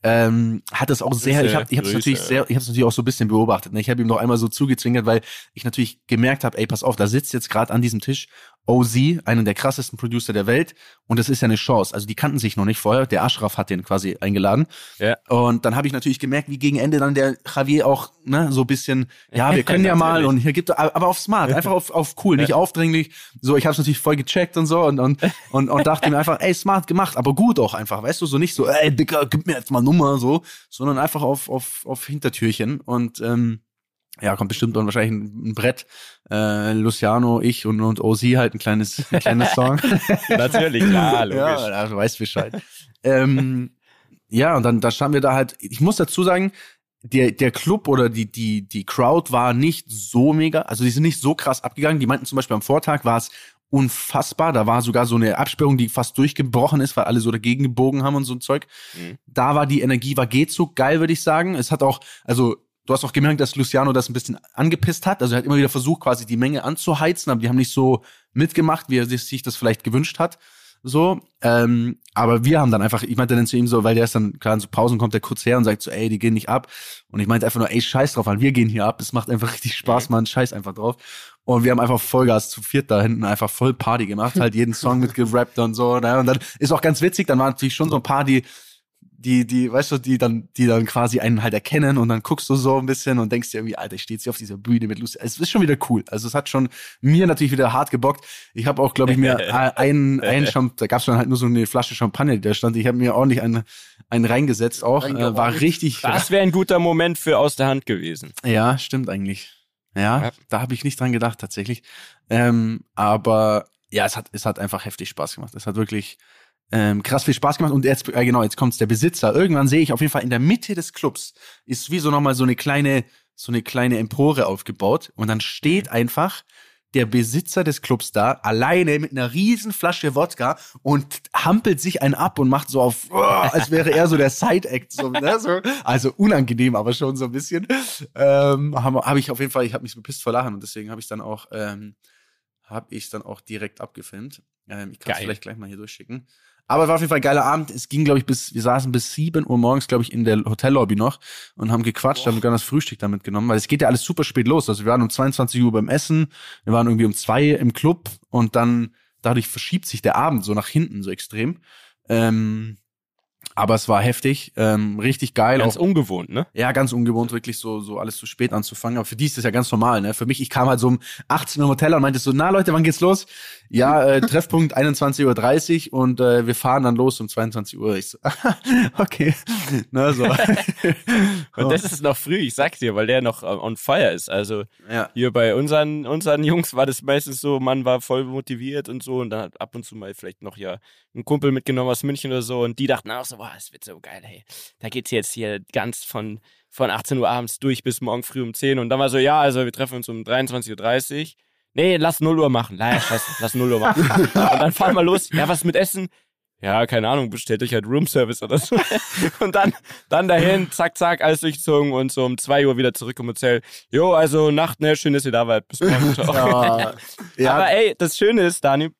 ähm, hat das auch sehr, ich habe ich hab's natürlich sehr, ich habe es natürlich auch so ein bisschen beobachtet. Ne? Ich habe ihm noch einmal so zugezwingert, weil ich natürlich gemerkt habe, ey, pass auf, da sitzt jetzt gerade an diesem Tisch OZ, einen der krassesten Producer der Welt, und das ist ja eine Chance. Also die kannten sich noch nicht vorher. Der Ashraf hat den quasi eingeladen. Ja. Und dann habe ich natürlich gemerkt, wie gegen Ende dann der Javier auch ne, so ein bisschen, ja, wir können ja mal und hier gibt aber auf smart, einfach auf, auf cool, nicht aufdringlich. So, ich habe es natürlich voll gecheckt und so und und und, und dachte mir einfach, ey, smart gemacht, aber gut auch einfach, weißt du, so nicht so, ey, Dicker, gib mir jetzt mal Nummer so, sondern einfach auf auf auf Hintertürchen und ähm, ja, kommt bestimmt dann wahrscheinlich ein, ein Brett. Äh, Luciano, ich und, und OZ halt ein kleines, ein kleines Song. Natürlich, klar, logisch. Ja, ja, du weißt Bescheid. ähm, ja, und dann da standen wir da halt, ich muss dazu sagen, der, der Club oder die, die, die Crowd war nicht so mega, also die sind nicht so krass abgegangen. Die meinten zum Beispiel am Vortag war es unfassbar. Da war sogar so eine Absperrung, die fast durchgebrochen ist, weil alle so dagegen gebogen haben und so ein Zeug. Mhm. Da war die Energie, war geht so geil, würde ich sagen. Es hat auch, also du hast auch gemerkt, dass Luciano das ein bisschen angepisst hat. Also er hat immer wieder versucht, quasi die Menge anzuheizen, aber die haben nicht so mitgemacht, wie er sich das vielleicht gewünscht hat. So, ähm, aber wir haben dann einfach, ich meinte dann zu ihm so, weil der ist dann, klar, in so Pausen kommt der kurz her und sagt so, ey, die gehen nicht ab. Und ich meinte einfach nur, ey, scheiß drauf, wir gehen hier ab. Es macht einfach richtig Spaß, Mann, scheiß einfach drauf. Und wir haben einfach Vollgas zu viert da hinten einfach voll Party gemacht, halt jeden Song mitgerappt und so. Ne? Und dann ist auch ganz witzig, dann waren natürlich schon so ein paar, die die, die, weißt du, die dann, die dann quasi einen halt erkennen und dann guckst du so ein bisschen und denkst dir irgendwie, Alter, steht sie auf dieser Bühne mit Lucy. Es ist schon wieder cool. Also es hat schon mir natürlich wieder hart gebockt. Ich habe auch, glaube ich, mir einen, einen Champ da gab's dann halt nur so eine Flasche Champagner, die da stand. Ich habe mir ordentlich einen, einen reingesetzt auch. Äh, war richtig. Das wäre ein guter Moment für aus der Hand gewesen. Ja, stimmt eigentlich. Ja, ja. da habe ich nicht dran gedacht tatsächlich. Ähm, aber ja, es hat, es hat einfach heftig Spaß gemacht. Es hat wirklich ähm, krass viel Spaß gemacht. Und jetzt, äh, genau, jetzt kommt's der Besitzer. Irgendwann sehe ich auf jeden Fall in der Mitte des Clubs ist wie so nochmal so eine kleine, so eine kleine Empore aufgebaut. Und dann steht einfach der Besitzer des Clubs da, alleine mit einer riesen Flasche Wodka und hampelt sich einen ab und macht so auf, oh, als wäre er so der Side-Act. So, ne, so. Also unangenehm, aber schon so ein bisschen. Ähm, Habe hab ich auf jeden Fall, ich habe mich bepisst vor Lachen und deswegen habe ich dann auch, ähm, habe ich dann auch direkt abgefilmt. Ähm, ich kann es vielleicht gleich mal hier durchschicken. Aber war auf jeden Fall ein geiler Abend. Es ging, glaube ich, bis, wir saßen bis sieben Uhr morgens, glaube ich, in der Hotellobby noch und haben gequatscht, Boah. haben gar das Frühstück damit genommen, weil es geht ja alles super spät los. Also wir waren um 22 Uhr beim Essen, wir waren irgendwie um zwei im Club und dann dadurch verschiebt sich der Abend so nach hinten so extrem. Ähm, aber es war heftig, ähm, richtig geil. Ganz auch, ungewohnt, ne? Ja, ganz ungewohnt, wirklich so, so alles zu spät anzufangen. Aber für die ist das ja ganz normal, ne? Für mich, ich kam halt so um 18 Uhr im Hotel und meinte so, na Leute, wann geht's los? Ja, äh, Treffpunkt 21.30 Uhr und äh, wir fahren dann los um 22 Uhr. Ich so, okay. Na, so. und das ist noch früh, ich sag dir, weil der noch äh, on fire ist. Also ja. hier bei unseren, unseren Jungs war das meistens so, man war voll motiviert und so und dann hat ab und zu mal vielleicht noch ja ein Kumpel mitgenommen aus München oder so und die dachten auch so, boah, es wird so geil, hey. Da geht's jetzt hier ganz von, von 18 Uhr abends durch bis morgen früh um 10 und dann war so, ja, also wir treffen uns um 23.30 Uhr. Nee, lass 0 Uhr machen. Nein, lass, lass 0 Uhr machen. und dann fahren wir los. Ja, was mit Essen? Ja, keine Ahnung, bestellt euch halt Roomservice oder so. und dann, dann dahin, zack, zack, alles durchgezogen und so um 2 Uhr wieder zurück im Hotel. Jo, also Nacht, ne, schön, dass ihr da wart. Bis morgen. ja. ja. Aber ey, das Schöne ist, Dani,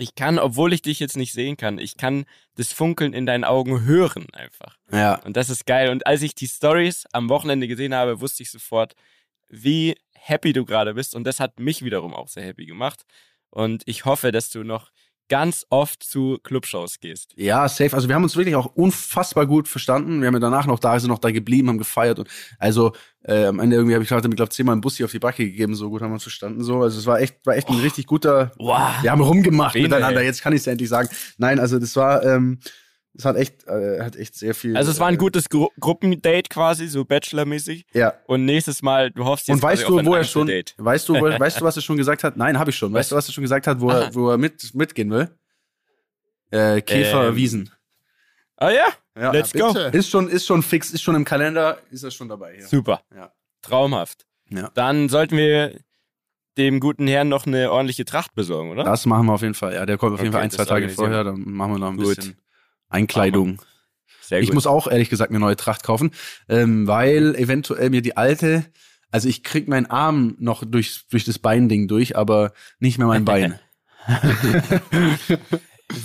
ich kann, obwohl ich dich jetzt nicht sehen kann, ich kann das Funkeln in deinen Augen hören einfach. Ja. Und das ist geil. Und als ich die Stories am Wochenende gesehen habe, wusste ich sofort, wie happy du gerade bist. Und das hat mich wiederum auch sehr happy gemacht. Und ich hoffe, dass du noch ganz oft zu Clubshows gehst. Ja, safe. Also wir haben uns wirklich auch unfassbar gut verstanden. Wir haben ja danach noch da, sind noch da geblieben, haben gefeiert und also äh, am Ende irgendwie habe ich gerade, ich glaube, zehnmal einen Bussi auf die Backe gegeben, so gut haben wir uns verstanden. So. Also es war echt, war echt ein oh. richtig guter. Wow. Wir haben rumgemacht Bene, miteinander, ey. jetzt kann ich es endlich sagen. Nein, also das war. Ähm, es hat echt, äh, hat echt sehr viel. Also es war ein äh, gutes Gru Gruppendate quasi, so Bachelor-mäßig. Ja. Und nächstes Mal, du hoffst jetzt Und weißt du, wo er schon, Date. weißt du, wo, weißt du, was er schon gesagt hat? Nein, habe ich schon. Weißt du, was er schon gesagt hat, wo er, wo er mit, mitgehen will? Äh, Käferwiesen. Ähm. Ah ja? ja Let's go. Ist schon, ist schon fix, ist schon im Kalender, ist er schon dabei. Ja. Super. Ja. Traumhaft. Ja. Dann sollten wir dem guten Herrn noch eine ordentliche Tracht besorgen, oder? Das machen wir auf jeden Fall. Ja, der kommt auf okay, jeden Fall ein, zwei Tage vorher, dann machen wir noch ein Gut. bisschen Einkleidung. Sehr gut. Ich muss auch ehrlich gesagt eine neue Tracht kaufen, ähm, weil eventuell mir die alte, also ich krieg meinen Arm noch durch, durch das Beinding durch, aber nicht mehr mein Bein.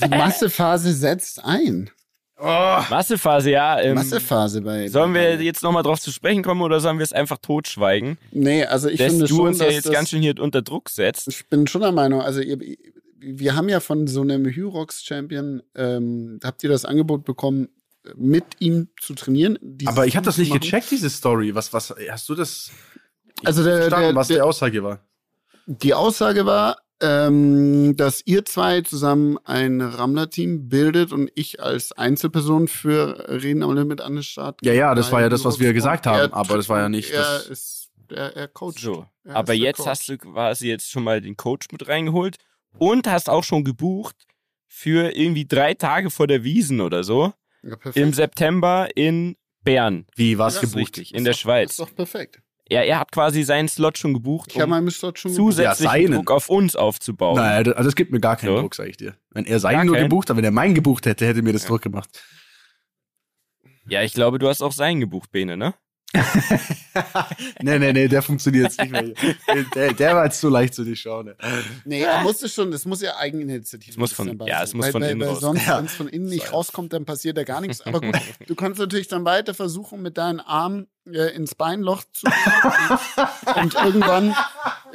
Die Massephase setzt ein. Oh. Massephase, ja. Ähm, Massephase bei. Sollen wir jetzt nochmal drauf zu sprechen kommen oder sollen wir es einfach totschweigen? Nee, also ich dass finde du schon, uns ja jetzt ganz schön hier unter Druck setzt. Ich bin schon der Meinung, also ihr, wir haben ja von so einem Hyrox-Champion, ähm, habt ihr das Angebot bekommen, mit ihm zu trainieren? Aber ich habe das nicht machen? gecheckt, diese Story. Was, was, hast du das? Also der, der, was der, die Aussage war? Die Aussage war, ähm, dass ihr zwei zusammen ein Rammler-Team bildet und ich als Einzelperson für Reden am Limit an den Start. Ja, ja, das war ja das, was wir gesagt haben, aber das war ja nicht. Er das ist, er, er coacht. So. aber jetzt Coach. hast du quasi jetzt schon mal den Coach mit reingeholt und hast auch schon gebucht für irgendwie drei Tage vor der Wiesen oder so. Ja, Im September in Bern. Wie war es gebucht? Richtig, in der doch, Schweiz. Das ist doch perfekt. Ja, er hat quasi seinen Slot schon gebucht. Ich um habe meinen Slot schon gebucht. Zusätzlichen ja, Druck auf uns aufzubauen. Nein, das, also das gibt mir gar keinen so. Druck, sag ich dir. Wenn er seinen nur gebucht hat, wenn er meinen gebucht hätte, hätte mir das ja. Druck gemacht. Ja, ich glaube, du hast auch seinen gebucht, Bene, ne? nee, nee, nee, der funktioniert jetzt nicht mehr. Der, der, war jetzt so leicht zu durchschauen. Ne? Nee, er musste schon, das muss ja Eigeninitiative sein. muss von, Ja, es muss weil, von weil, innen weil raus. Sonst, ja. wenn es von innen nicht rauskommt, dann passiert da gar nichts. Aber gut, du kannst natürlich dann weiter versuchen, mit deinen Armen äh, ins Beinloch zu und irgendwann,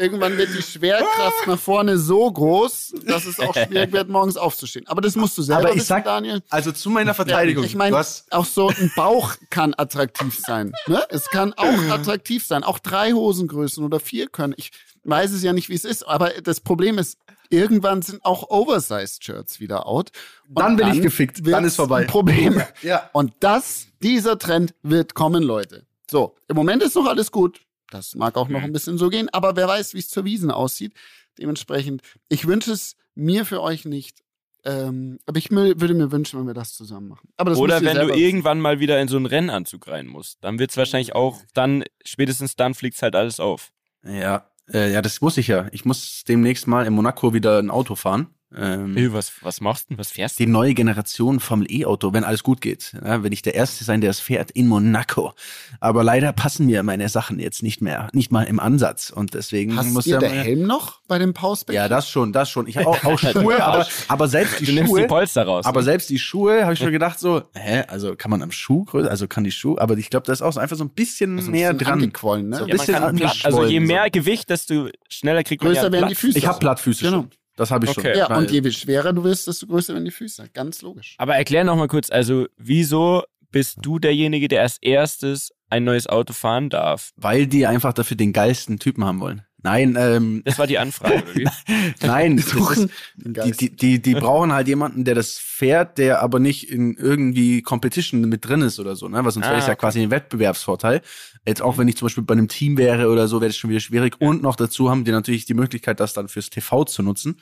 irgendwann wird die Schwerkraft nach vorne so groß, dass es auch schwierig wird, morgens aufzustehen. Aber das musst du selber Aber ich wissen, sag, Daniel. Also zu meiner Verteidigung. Ich meine, auch so ein Bauch kann attraktiv sein. Ne? Es kann auch attraktiv sein. Auch drei Hosengrößen oder vier können. Ich weiß es ja nicht, wie es ist. Aber das Problem ist, irgendwann sind auch Oversized-Shirts wieder out. Dann bin ich gefickt. Dann ist vorbei. Ein Problem. ja. Und das, dieser Trend wird kommen, Leute. So, im Moment ist noch alles gut. Das mag auch noch ein bisschen so gehen, aber wer weiß, wie es zur Wiesen aussieht. Dementsprechend, ich wünsche es mir für euch nicht. Ähm, aber ich würde mir wünschen, wenn wir das zusammen machen. Aber das Oder wenn du irgendwann mal wieder in so einen Rennanzug rein musst, dann wird's wahrscheinlich auch, dann, spätestens dann fliegt's halt alles auf. Ja, äh, ja, das muss ich ja. Ich muss demnächst mal in Monaco wieder ein Auto fahren. Ähm, Hey, was, was machst du denn? Was fährst du? die neue Generation Formel E-Auto, wenn alles gut geht. Ja, wenn ich der Erste sein, der es fährt in Monaco. Aber leider passen mir meine Sachen jetzt nicht mehr, nicht mal im Ansatz. Und deswegen Hast muss ihr der Helm noch bei dem Pausbeck? Ja, das schon, das schon. Ich habe auch, auch Schuhe, aber, aber selbst die Du nimmst Schuhe. die Polster raus. Aber ne? selbst die Schuhe habe ich schon gedacht so, hä, also kann man am Schuh größer, also kann die Schuhe, aber ich glaube, da ist auch so einfach so ein bisschen Also ein bisschen dran. angequollen, ne? So ein ja, man bisschen kann Platt, also je mehr Gewicht, desto schneller kriegt man Größer ja werden die. Füße. Ich habe Plattfüße Genau. schon. Das habe ich Okay. schon. Ja, und je schwerer du wirst, desto größer werden die Füße. Ganz logisch. Aber erklär noch mal kurz, also wieso bist du derjenige, der als erstes ein neues Auto fahren darf? weil die einfach dafür den geilsten Typen haben wollen. Nein, ähm, Das war die Anfrage, oder wie? nein, Suchen die, die, die, die brauchen halt jemanden, der das fährt, der aber nicht in irgendwie Competition mit drin ist oder so, ne? Weil sonst Ah, wäre es ja okay. quasi ein Wettbewerbsvorteil. Jetzt auch wenn ich zum Beispiel bei einem Team wäre oder so, wäre das schon wieder schwierig. Und noch dazu haben die natürlich die Möglichkeit, das dann fürs TV zu nutzen.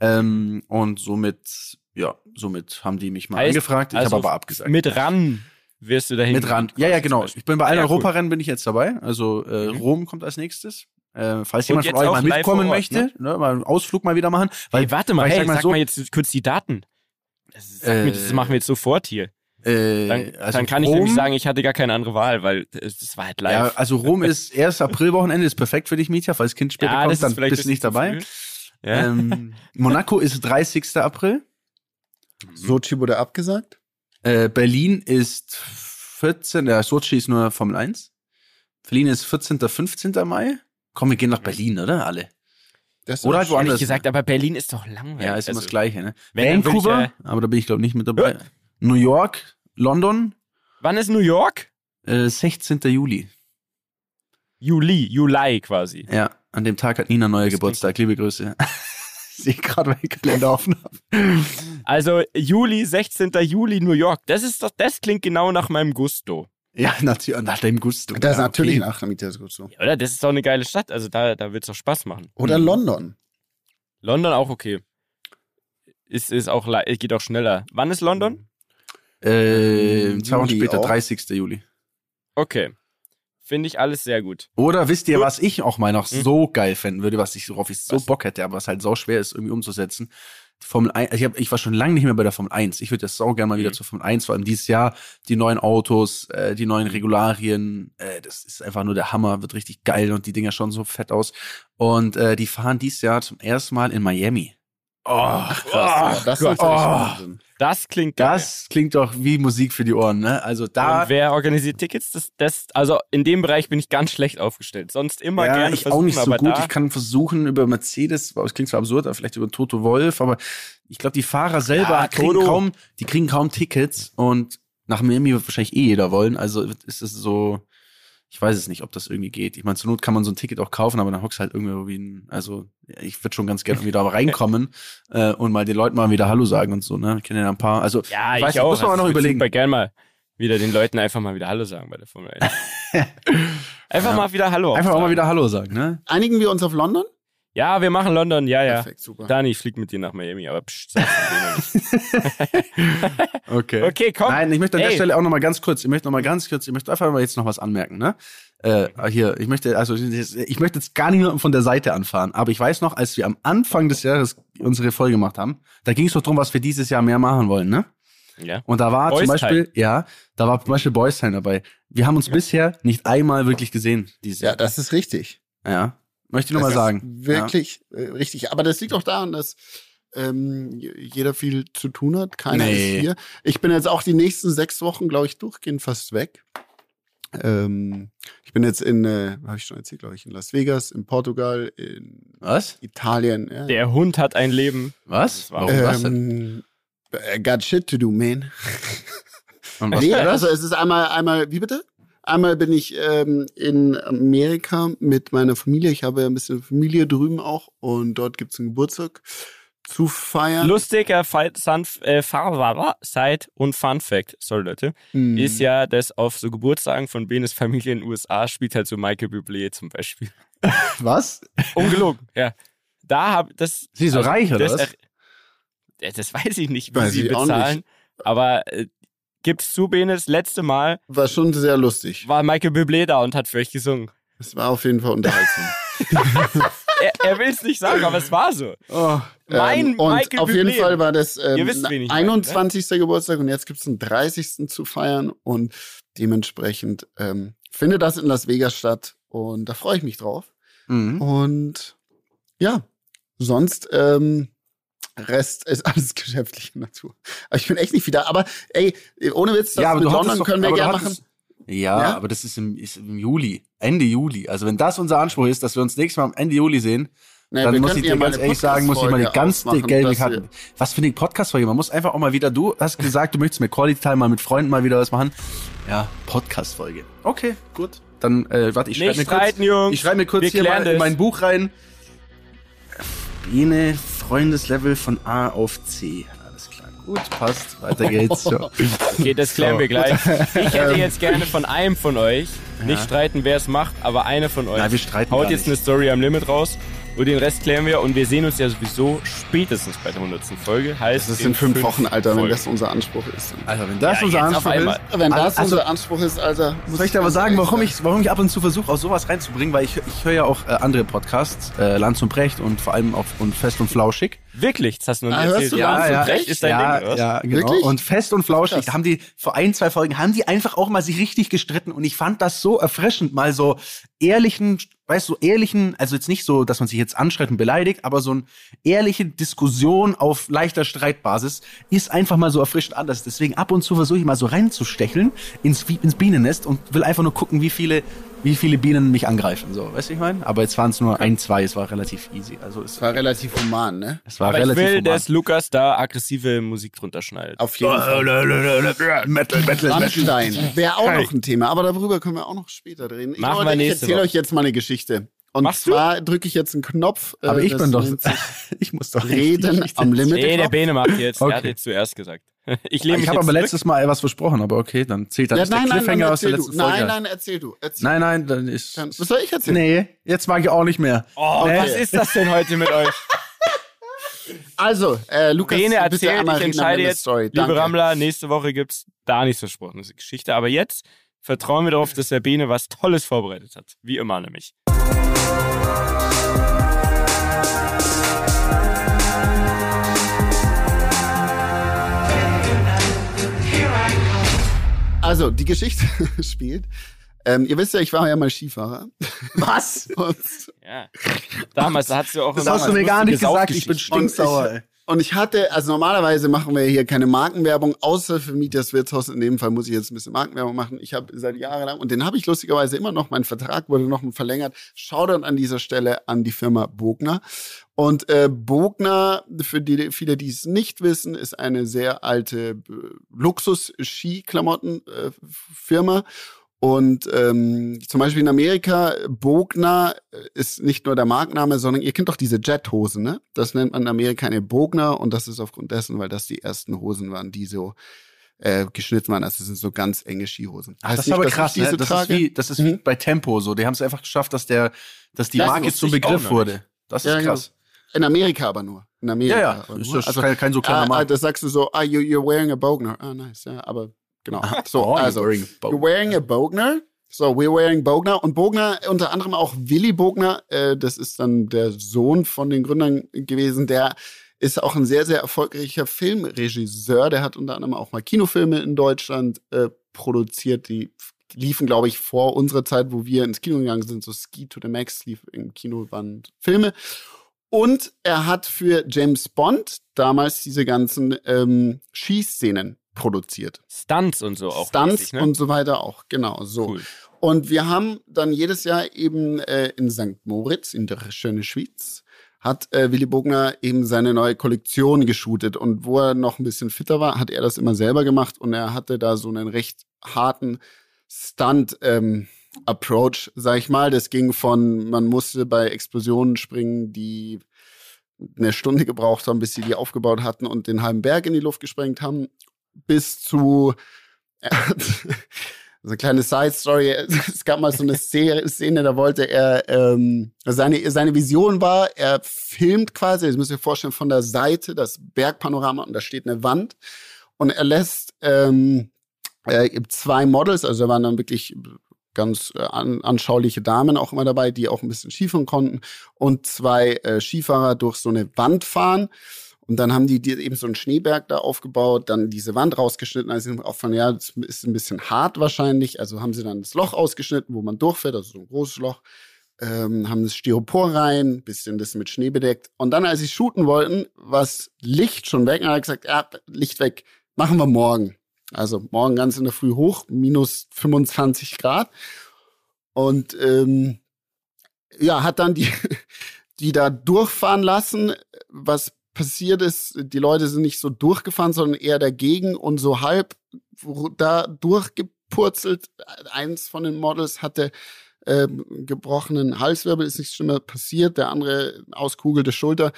Ähm, und somit, ja, somit haben die mich mal Heißt, angefragt. Ich also habe aber abgesagt. Mit ran wirst du dahin. Mit ran. Ja, ja, genau. Ich bin bei allen Ja, cool. Europarennen bin ich jetzt dabei. Also äh, Mhm. Rom kommt als nächstes. Äh, falls jemand von euch mal mitkommen Ort, möchte, ne? mal einen Ausflug mal wieder machen. Weil, Hey, warte mal, weil ich hey, sag mal sag so, mal jetzt kurz die Daten. Das, ist- sag mir, das Äh, machen wir jetzt sofort hier. äh, Dann, also dann kann ich Rom, nämlich sagen, ich hatte gar keine andere Wahl, weil es- das war halt live. Ja, also Rom ist erst Aprilwochenende, ist perfekt für dich, Mietja, falls Kind später Ja, kommt, dann bist du nicht dabei. Ja. Ähm, Monaco ist 30. April. Sochi wurde abgesagt. Äh, Berlin ist 14. Ja, Sochi ist nur Formel 1. Berlin ist 14. 15. Mai. Komm, wir gehen nach Berlin, oder? Alle. Oder halt woanders. Ehrlich gesagt, aber Berlin ist doch langweilig. Ja, ist immer Also, das Gleiche, ne? wenn, würde ich, Vancouver, äh, aber da bin ich glaube nicht mit dabei. New York, London, Wann ist New York? äh, 16. Juli. Juli, Juli quasi. Ja, an dem Tag hat Nina neuer Geburtstag. Liebe Grüße. Sehe gerade, weil ich Kalender offen habe. Also Juli, 16. Juli, New York. Das ist doch, das klingt genau nach meinem Gusto. Ja, natürlich, nach deinem Gusto. Das ist ja, natürlich okay. nach gut so. Ja, oder? Das ist doch eine geile Stadt. Also da, da wird's doch Spaß machen. Oder Mhm. London. London auch okay. Ist, ist auch, geht auch schneller. Wann ist London? Äh, zwei Wochen Juli später, auch. 30. Juli. Okay. Finde ich alles sehr gut. Oder wisst ihr, Gut. was ich auch mal noch Hm. so geil fänden würde, was ich, worauf ich so Was? Bock hätte, aber was halt so schwer ist, irgendwie umzusetzen? Formel 1, also ich, hab, ich war schon lange nicht mehr bei der Formel 1. Ich würde das sau gerne mal wieder Mhm. zur Formel 1, vor allem dieses Jahr, die neuen Autos, äh, die neuen Regularien, äh, das ist einfach nur der Hammer, wird richtig geil und die Dinger schauen so fett aus. Und äh, die fahren dieses Jahr zum ersten Mal in Miami. Oh, Krass, ja, das Gott. Wahnsinn. Das klingt geil. das klingt doch wie Musik für die Ohren, ne? Also da Und wer organisiert Tickets? Das, das, also in dem Bereich bin ich ganz schlecht aufgestellt. Sonst immer ja, gerne ich auch nicht so aber gut. Ich kann versuchen über Mercedes, aber es klingt zwar absurd, aber vielleicht über Toto Wolf, aber ich glaube, die Fahrer selber Ja, kriegen Toto. kaum, die kriegen kaum Tickets und nach Miami wird wahrscheinlich eh jeder wollen. Also ist es so, ich weiß es nicht, ob das irgendwie geht. Ich meine, zur Not kann man so ein Ticket auch kaufen, aber dann hockst halt irgendwie wie ein, also ich würde schon ganz gerne wieder reinkommen äh, und mal den Leuten mal wieder Hallo sagen und so, ne? Ich kenne ja ein paar, also ja, ich ich, weiß nicht, auch. muss man aber noch Also ich überlegen. Super gerne mal wieder den Leuten einfach mal wieder Hallo sagen bei der Formel 1. einfach Ja. mal wieder Hallo. einfach auch mal sagen. wieder Hallo sagen, ne? Einigen wir uns auf London? Ja, wir machen London, ja, ja. Perfekt, super. Dani, ich flieg mit dir nach Miami, aber psch, sag's. Okay. Okay, komm. Nein, ich möchte an der Ey. Stelle auch noch mal ganz kurz, ich möchte noch mal ganz kurz, ich möchte einfach mal jetzt noch was anmerken, ne? Äh, hier, ich möchte, also ich möchte jetzt gar niemanden von der Seite anfahren, aber ich weiß noch, als wir am Anfang des Jahres unsere Folge gemacht haben, da ging es doch drum, was wir dieses Jahr mehr machen wollen, ne? Ja. Und da war zum Boys Beispiel, ja, da war zum Beispiel Boys Time dabei. Wir haben uns bisher nicht einmal wirklich gesehen dieses Ja, Jahr. das ist richtig. Ja, möchte ich nur mal Das sagen. Ist wirklich äh, richtig. Aber das liegt auch daran, dass ähm, jeder viel zu tun hat. Keiner Nee. ist hier. Ich bin jetzt auch die nächsten sechs Wochen, glaube ich, durchgehend fast weg. Ähm, ich bin jetzt in, äh, habe ich schon erzählt, glaube ich, in Las Vegas, in Portugal, in Was? Italien. Ja. Der Hund hat ein Leben. Was? Warum Warum was denn? ähm, I got shit to do, man. Und was Nee, also es ist einmal, einmal, wie bitte? Einmal bin ich ähm, in Amerika mit meiner Familie. Ich habe ja ein bisschen Familie drüben auch und dort gibt es einen Geburtstag zu feiern. Lustiger Sun- äh, Side und Fun Fact, sorry Leute, Hm. ist ja, dass auf so Geburtstagen von Benes Familie in den USA spielt halt so Michael Bublé zum Beispiel. Was? Ungelogen, ja. Da hab das. Sie so reich, oder das, was? das weiß ich nicht, wie Weiß sie bezahlen. Aber äh, gibt's zu, Benes, letzte Mal War schon sehr lustig. war Michael Bublé da und hat für euch gesungen. Es war auf jeden Fall unterhaltsam. Er, er will es nicht sagen, aber es war so. Oh, Mein ähm, und Michael auf jeden Bublé. Fall war das ähm, Ihr wisst, wen ich meine, ne? 21. Geburtstag und jetzt gibt es einen 30. zu feiern und dementsprechend ähm, findet das in Las Vegas statt und da freue ich mich drauf. Mhm. Und ja, sonst ähm, Rest ist alles geschäftliche Natur. Aber ich bin echt nicht wieder. Aber ey, ohne Witz, das Ja, aber mit London doch- können wir aber du gerne machen. Ja, Ja? aber das ist im, ist im Juli, Ende Juli. Also wenn das unser Anspruch ist, dass wir uns nächstes Mal am Ende Juli sehen, Naja, dann muss ich dir mal ganz ehrlich sagen, muss ich mal eine Podcast-Folge ganz gelbe Karte. Was für eine Podcast-Folge? Man muss einfach auch mal wieder, du hast gesagt, du möchtest mit Quality Time mal mit Freunden mal wieder was machen. Ja, Podcast-Folge. Okay, gut. Dann, äh, warte, ich schreibe mir kurz, Jungs. ich schreibe mir kurz Wir hier mal klären in das. mein Buch rein. Biene, Freundeslevel von A auf C. Alles klar. Gut, passt. Weiter geht's. So. Okay, das klären So. wir gleich. Ich hätte jetzt gerne von einem von euch, nicht streiten, wer es macht, aber einer von euch Nein, wir streiten haut jetzt nicht. eine Story am Limit raus und den Rest klären wir und wir sehen uns ja sowieso spätestens bei der 100. Folge. Heißt, Das in sind fünf Wochen, Alter, wenn Folgen. das unser Anspruch ist. Also, wenn das Ja, unser Anspruch ist. Wenn das also, unser Anspruch ist, Alter. muss Soll ich dir aber sagen, warum ich, warum ich ab und zu versuche, auch sowas reinzubringen? Weil ich, ich höre ja auch äh, andere Podcasts, äh, Lanz und Brecht und vor allem auch und Fest und Flauschig. Wirklich? Das hast du noch Ah, nie hörst erzählt. du Ja, Lanz und ja, Brecht? Brecht ist dein ja, Ding, oder? ja, genau. Wirklich? Und Fest und Flauschig, Krass. da haben die vor ein, zwei Folgen, haben die einfach auch mal sich richtig gestritten und ich fand das so erfrischend, mal so ehrlichen, weißt du, ehrlichen, also jetzt nicht so, dass man sich jetzt anschreit und beleidigt, aber so eine ehrliche Diskussion auf leichter Streitbasis ist einfach mal so erfrischend anders. Deswegen ab und zu versuche ich mal so reinzustecheln ins, ins Bienennest und will einfach nur gucken, wie viele, wie viele Bienen mich angreifen. So, weißt du, ich meine? Aber jetzt waren es nur ein, zwei, es war relativ easy. Also es, war relativ human, ne? es war Aber ich relativ will, human. dass Lukas da aggressive Musik drunter schneidet. Auf jeden Fall. Metal, Metal, Rammstein wäre auch noch ein Thema, aber darüber können wir auch noch später reden. Ich, Machen wir Leute, ich nächste erzähle euch jetzt mal eine Geschichte. Und Machst du? zwar drücke ich jetzt einen Knopf. äh, Aber ich bin doch, ich muss doch Reden am Limit. Nee, der Bene macht jetzt. Der Okay. hat jetzt zuerst gesagt. Ich Ich habe aber zurück. letztes Mal was versprochen, aber okay, dann zählt das Ja, nicht der nein, nein, nein, Cliffhanger aus der erzähl du. letzten Folge. Nein, nein, erzähl du. Erzähl. nein, nein, dann ist. Dann- Was soll ich erzählen? Nee, jetzt mag ich auch nicht mehr. Oh, Nee. was ist das denn heute mit euch? Also, äh, Lukas, Bene erzählt, einmal ich entscheide jetzt, Story. liebe Danke. Rammler, nächste Woche gibt's da nichts versprochen, das ist Geschichte. Aber jetzt vertrauen wir darauf, dass der Bene was Tolles vorbereitet hat. Wie immer nämlich. Also, die Geschichte spielt. Ähm, ihr wisst ja, ich war ja mal Skifahrer. Was? Ja. Damals hast du auch Das hast du mir gar nicht gesagt, ich bin stinksauer. Und ich hatte, also normalerweise machen wir hier keine Markenwerbung, außer für Mieters Wirtshaus. In dem Fall muss ich jetzt ein bisschen Markenwerbung machen. Ich habe seit Jahren lang, und den habe ich lustigerweise immer noch, mein Vertrag wurde noch verlängert. Shoutout an dieser Stelle an die Firma Bogner. Und äh, Bogner, für die, viele, die es nicht wissen, ist eine sehr alte äh, Luxus-Ski-Klamotten-Firma. Und ähm, zum Beispiel in Amerika, Bogner ist nicht nur der Markenname, sondern ihr kennt doch diese Jethosen, ne? Das nennt man in Amerika eine Bogner und das ist aufgrund dessen, weil das die ersten Hosen waren, die so äh, geschnitten waren. Also das sind so ganz enge Skihosen. Das Heißt ist nicht, aber krass, ne? diese Das ist wie, das ist Mhm. wie bei Tempo so. Die haben es einfach geschafft, dass der, dass die Das Marke zum Begriff wurde. Das ist Ja, krass. In Amerika aber nur. In Amerika. Ja, ja. Ist das kein- kein so kleiner ah, ah, Markt. Das sagst du so, ah, you, you're wearing a Bogner. Ah, nice. Ja, aber genau. So, Oh, also, wearing a Bogner. you're wearing a Bogner. So, we're wearing Bogner. Und Bogner, unter anderem auch Willy Bogner, äh, das ist dann der Sohn von den Gründern gewesen, der ist auch ein sehr, sehr erfolgreicher Filmregisseur. Der hat unter anderem auch mal Kinofilme in Deutschland äh, produziert, die liefen, glaube ich, vor unserer Zeit, wo wir ins Kino gegangen sind. So Ski to the Max lief im Kino, waren Filme. Und er hat für James Bond damals diese ganzen ähm, Skiszenen produziert. Stunts und so auch. Stunts mäßig, ne? und so weiter auch, genau so. Cool. Und wir haben dann jedes Jahr eben äh, in St. Moritz, in der schönen Schweiz, hat äh, Willy Bogner eben seine neue Kollektion geshootet. Und wo er noch ein bisschen fitter war, hat er das immer selber gemacht und er hatte da so einen recht harten Stunt. Ähm, Approach, sag ich mal. Das ging von, man musste bei Explosionen springen, die eine Stunde gebraucht haben, bis sie die aufgebaut hatten und den halben Berg in die Luft gesprengt haben, bis zu so eine kleine Side-Story. Es gab mal so eine Szene, da wollte er, ähm, seine, seine Vision war, er filmt quasi, das müsst ihr vorstellen, von der Seite das Bergpanorama und da steht eine Wand und er lässt ähm, äh, zwei Models, also da waren dann wirklich ganz äh, an, anschauliche Damen auch immer dabei, die auch ein bisschen Skifahren konnten und zwei äh, Skifahrer durch so eine Wand fahren. Und dann haben die, eben so einen Schneeberg da aufgebaut, dann diese Wand rausgeschnitten. Also auch von, ja, das ist ein bisschen hart wahrscheinlich. Also haben sie dann das Loch ausgeschnitten, wo man durchfährt, also so ein großes Loch. Ähm, haben das Styropor rein, bisschen das mit Schnee bedeckt. Und dann, als sie shooten wollten, war das Licht schon weg. Und er hat gesagt, ja, Licht weg, machen wir morgen. Also morgen ganz in der Früh hoch, minus 25 Grad. Und ähm, ja, hat dann die, die da durchfahren lassen. Was passiert ist, die Leute sind nicht so durchgefahren, sondern eher dagegen und so halb da durchgepurzelt. Eins von den Models hatte äh, gebrochenen Halswirbel, ist nichts schlimmer passiert. Der andere auskugelte Schulter.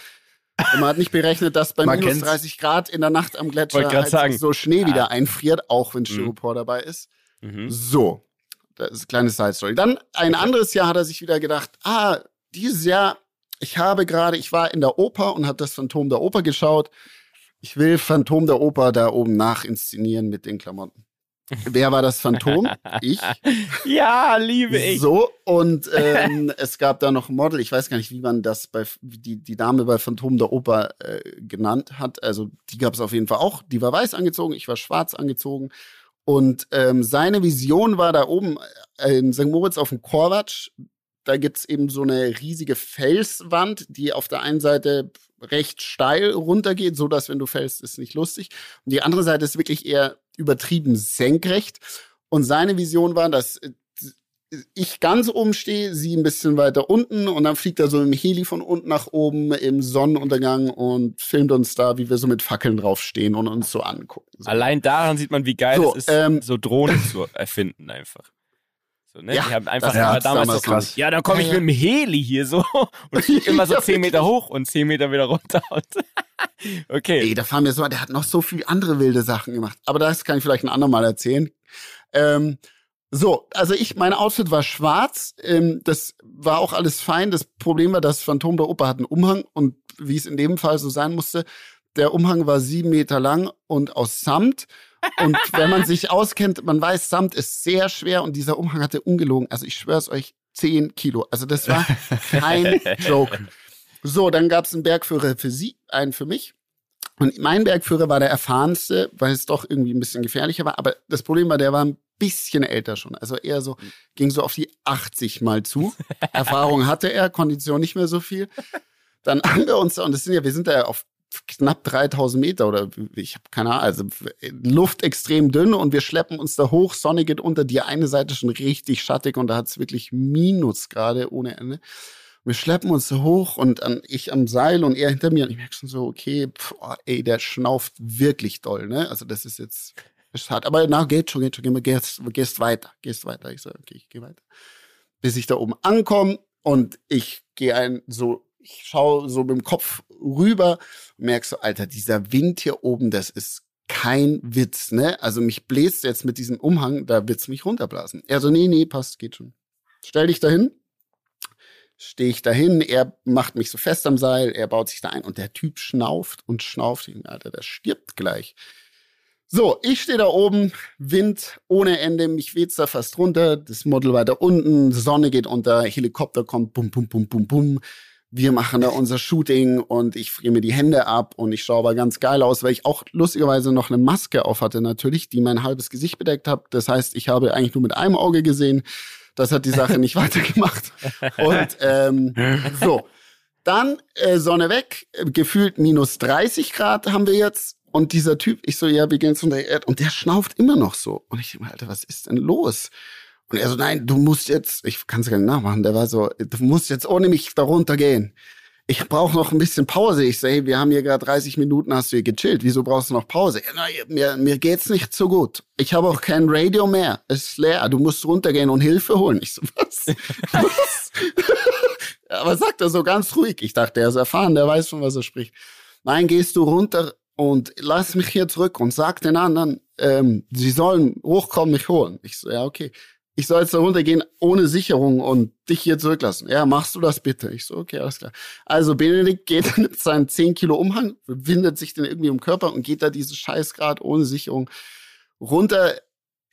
Und man hat nicht berechnet, dass bei man minus 30 Grad in der Nacht am Gletscher halt so Schnee ja. wieder einfriert, auch wenn mhm. Styropor mhm. dabei ist. Mhm. So, das ist eine kleine Side Story. Dann ein anderes Jahr hat er sich wieder gedacht, ah, dieses Jahr, ich habe gerade, ich war in der Oper und habe das Phantom der Oper geschaut. Ich will Phantom der Oper da oben nachinszenieren mit den Klamotten. Wer war das Phantom? Ich. Ja, liebe ich. So, und ähm, es gab da noch ein Model, ich weiß gar nicht, wie man das bei die, die Dame bei Phantom der Oper äh, genannt hat. Also die gab es auf jeden Fall auch. Die war weiß angezogen, ich war schwarz angezogen. Und ähm, seine Vision war da oben äh, in St. Moritz auf dem Korvatsch. Da gibt's eben so eine riesige Felswand, die auf der einen Seite recht steil runtergeht, so dass wenn du fällst, ist nicht lustig. Und die andere Seite ist wirklich eher übertrieben senkrecht. Und seine Vision war, dass äh, ich ganz oben stehe, sie ein bisschen weiter unten und dann fliegt er so im Heli von unten nach oben im Sonnenuntergang und filmt uns da, wie wir so mit Fackeln draufstehen und uns so angucken. So. Allein daran sieht man, wie geil so, es ist, ähm, so Drohnen zu erfinden einfach. So, ne? Ja, die haben einfach das damals, damals so krass. Ja, dann komme ich mit dem Heli hier so und fliege immer so zehn Meter hoch und zehn Meter wieder runter. okay. Ey, da fahren wir so, der hat noch so viele andere wilde Sachen gemacht. Aber das kann ich vielleicht ein andermal erzählen. Ähm, so, also ich, mein Outfit war schwarz. Ähm, das war auch alles fein. Das Problem war, das Phantom der Oper hat einen Umhang und wie es in dem Fall so sein musste, der Umhang war sieben Meter lang und aus Samt. Und wenn man sich auskennt, man weiß, Samt ist sehr schwer und dieser Umhang hatte ungelogen, also ich schwör's euch, zehn Kilo. Also das war kein Joke. So, dann gab's einen Bergführer für sie, einen für mich. Und mein Bergführer war der erfahrenste, weil es doch irgendwie ein bisschen gefährlicher war. Aber das Problem war, der war ein bisschen älter schon. Also eher so, ging so auf die 80 mal zu. Erfahrung hatte er, Kondition nicht mehr so viel. Dann haben wir uns und das sind ja, wir sind da ja auf knapp 3000 Meter oder ich habe keine Ahnung, also Luft extrem dünn und wir schleppen uns da hoch, Sonne geht unter, die eine Seite schon richtig schattig und da hat es wirklich Minusgrade ohne Ende. Wir schleppen uns so hoch und an, ich am Seil und er hinter mir und ich merke schon so, okay, pff, oh, ey, der schnauft wirklich doll, ne? Also das ist jetzt ist hart. Aber na, geht schon, geht schon, gehst, gehst weiter, gehst weiter. Ich sage, okay, ich gehe weiter. Bis ich da oben ankomme und ich gehe ein so ich schaue so mit dem Kopf rüber merke so, Alter, dieser Wind hier oben, das ist kein Witz, ne? Also mich bläst jetzt mit diesem Umhang, da wird's mich runterblasen. Er so, nee, nee, passt, geht schon. Stell dich dahin. Stehe ich dahin, er macht mich so fest am Seil, er baut sich da ein und der Typ schnauft und schnauft. Alter, der stirbt gleich. So, ich stehe da oben, Wind ohne Ende, mich weht's da fast runter, das Model weiter unten, Sonne geht unter, Helikopter kommt, bum, bum, bum, bum, bum wir machen da unser Shooting und ich friere mir die Hände ab und ich schaue aber ganz geil aus, weil ich auch lustigerweise noch eine Maske auf hatte natürlich, die mein halbes Gesicht bedeckt hat. Das heißt, ich habe eigentlich nur mit einem Auge gesehen. Das hat die Sache nicht weitergemacht. Und ähm, so, dann äh, Sonne weg, gefühlt minus 30 Grad haben wir jetzt Und dieser Typ, ich so, ja, wir gehen zu der Erde. Und der schnauft immer noch so. Und ich denke, Alter, was ist denn los? Und er so, nein, du musst jetzt, ich kann es gar nicht nachmachen, der war so, du musst jetzt ohne mich darunter gehen. Ich brauche noch ein bisschen Pause. Ich so, hey, wir haben hier gerade 30 Minuten, hast du hier gechillt. Wieso brauchst du noch Pause? Ja, na, mir, mir geht's nicht so gut. Ich habe auch kein Radio mehr. Es ist leer. Du musst runtergehen und Hilfe holen. Ich so, was? was? Aber sagt er so ganz ruhig. Ich dachte, er ist erfahren, der weiß schon, was er spricht. Nein, gehst du runter und lass mich hier zurück und sag den anderen, ähm, sie sollen hochkommen, mich holen. Ich so, ja, okay ich soll jetzt da runtergehen ohne Sicherung und dich hier zurücklassen. Ja, machst du das bitte? Ich so, okay, alles klar. Also Benedikt geht mit seinem 10 Kilo Umhang, windet sich dann irgendwie um Körper und geht da dieses Scheißgrad ohne Sicherung runter,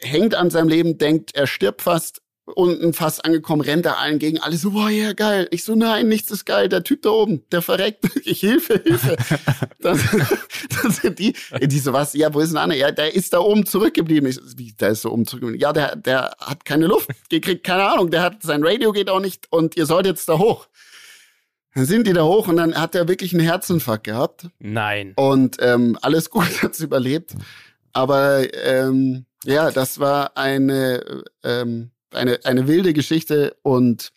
hängt an seinem Leben, denkt, er stirbt fast, unten fast angekommen, rennt er allen gegen, alle so, boah, ja, geil. Ich so, nein, nichts ist geil, der Typ da oben, der verreckt. Ich, Hilfe, Hilfe. dann, dann sind die, die so, was, ja, wo ist denn Anne? Ja, der ist da oben zurückgeblieben. Ich, wie, der ist da oben zurückgeblieben? Ja, der, der hat keine Luft, der kriegt keine Ahnung, der hat, sein Radio geht auch nicht und ihr sollt jetzt da hoch. Dann sind die da hoch und dann hat er wirklich einen Herzinfarkt gehabt. Nein. Und ähm, alles gut, hat's überlebt. Aber ähm, ja, das war eine ähm, eine, eine wilde Geschichte und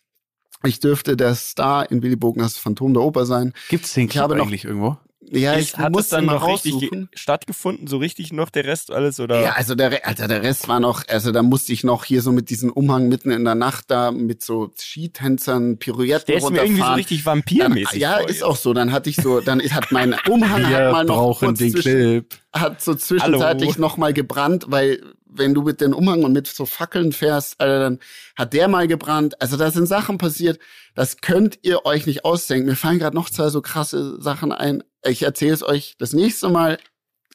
ich dürfte der Star in Willy Bogners Phantom der Oper sein. Gibt's den Clip eigentlich irgendwo? Ja, ich ist, hat muss dann noch richtig stattgefunden, so richtig noch der Rest alles oder? Ja, also der, also der Rest war noch, also da musste ich noch hier so mit diesem Umhang mitten in der Nacht da mit so Skitänzern, Pirouetten der ist mir irgendwie so richtig vampirmäßig. ja, ist auch so. Dann hatte ich so, dann hat mein Umhang Wir hat mal noch brauchen den Clip. hat so zwischenzeitlich noch mal gebrannt, weil wenn du mit den Umhang und mit so Fackeln fährst, Alter, dann hat der mal gebrannt. Also da sind Sachen passiert, das könnt ihr euch nicht ausdenken. Mir fallen gerade noch zwei so krasse Sachen ein. Ich erzähle es euch das nächste Mal.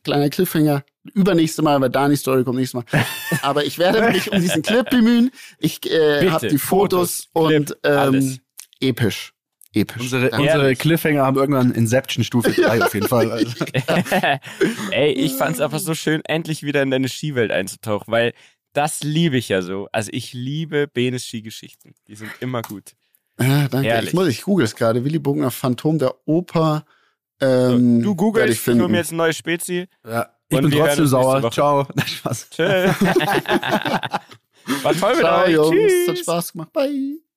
Kleiner Cliffhanger. Übernächste Mal, weil Dani Story kommt nächstes Mal. Aber ich werde mich um diesen Clip bemühen. Ich äh, habe die Fotos, Fotos und ähm, episch episch. Unsere, unsere Cliffhanger haben irgendwann Inception Stufe 3 auf jeden Fall. Also. Ey, ich fand's einfach so schön, endlich wieder in deine Skiwelt einzutauchen, weil das liebe ich ja so. Also ich liebe Benes Skigeschichten. Die sind immer gut. Ja, danke. Ehrlich. Ich muss, ich google es gerade. Willy Bogner Phantom der Oper. Ähm, du googelst, ich hole mir jetzt ein neues Spezi. Ja. Ich bin trotzdem sauer. Ciao. Spaß. Tschüss. War toll mit Ciao, euch. Jungs. Tschüss. Hat Spaß gemacht. Bye.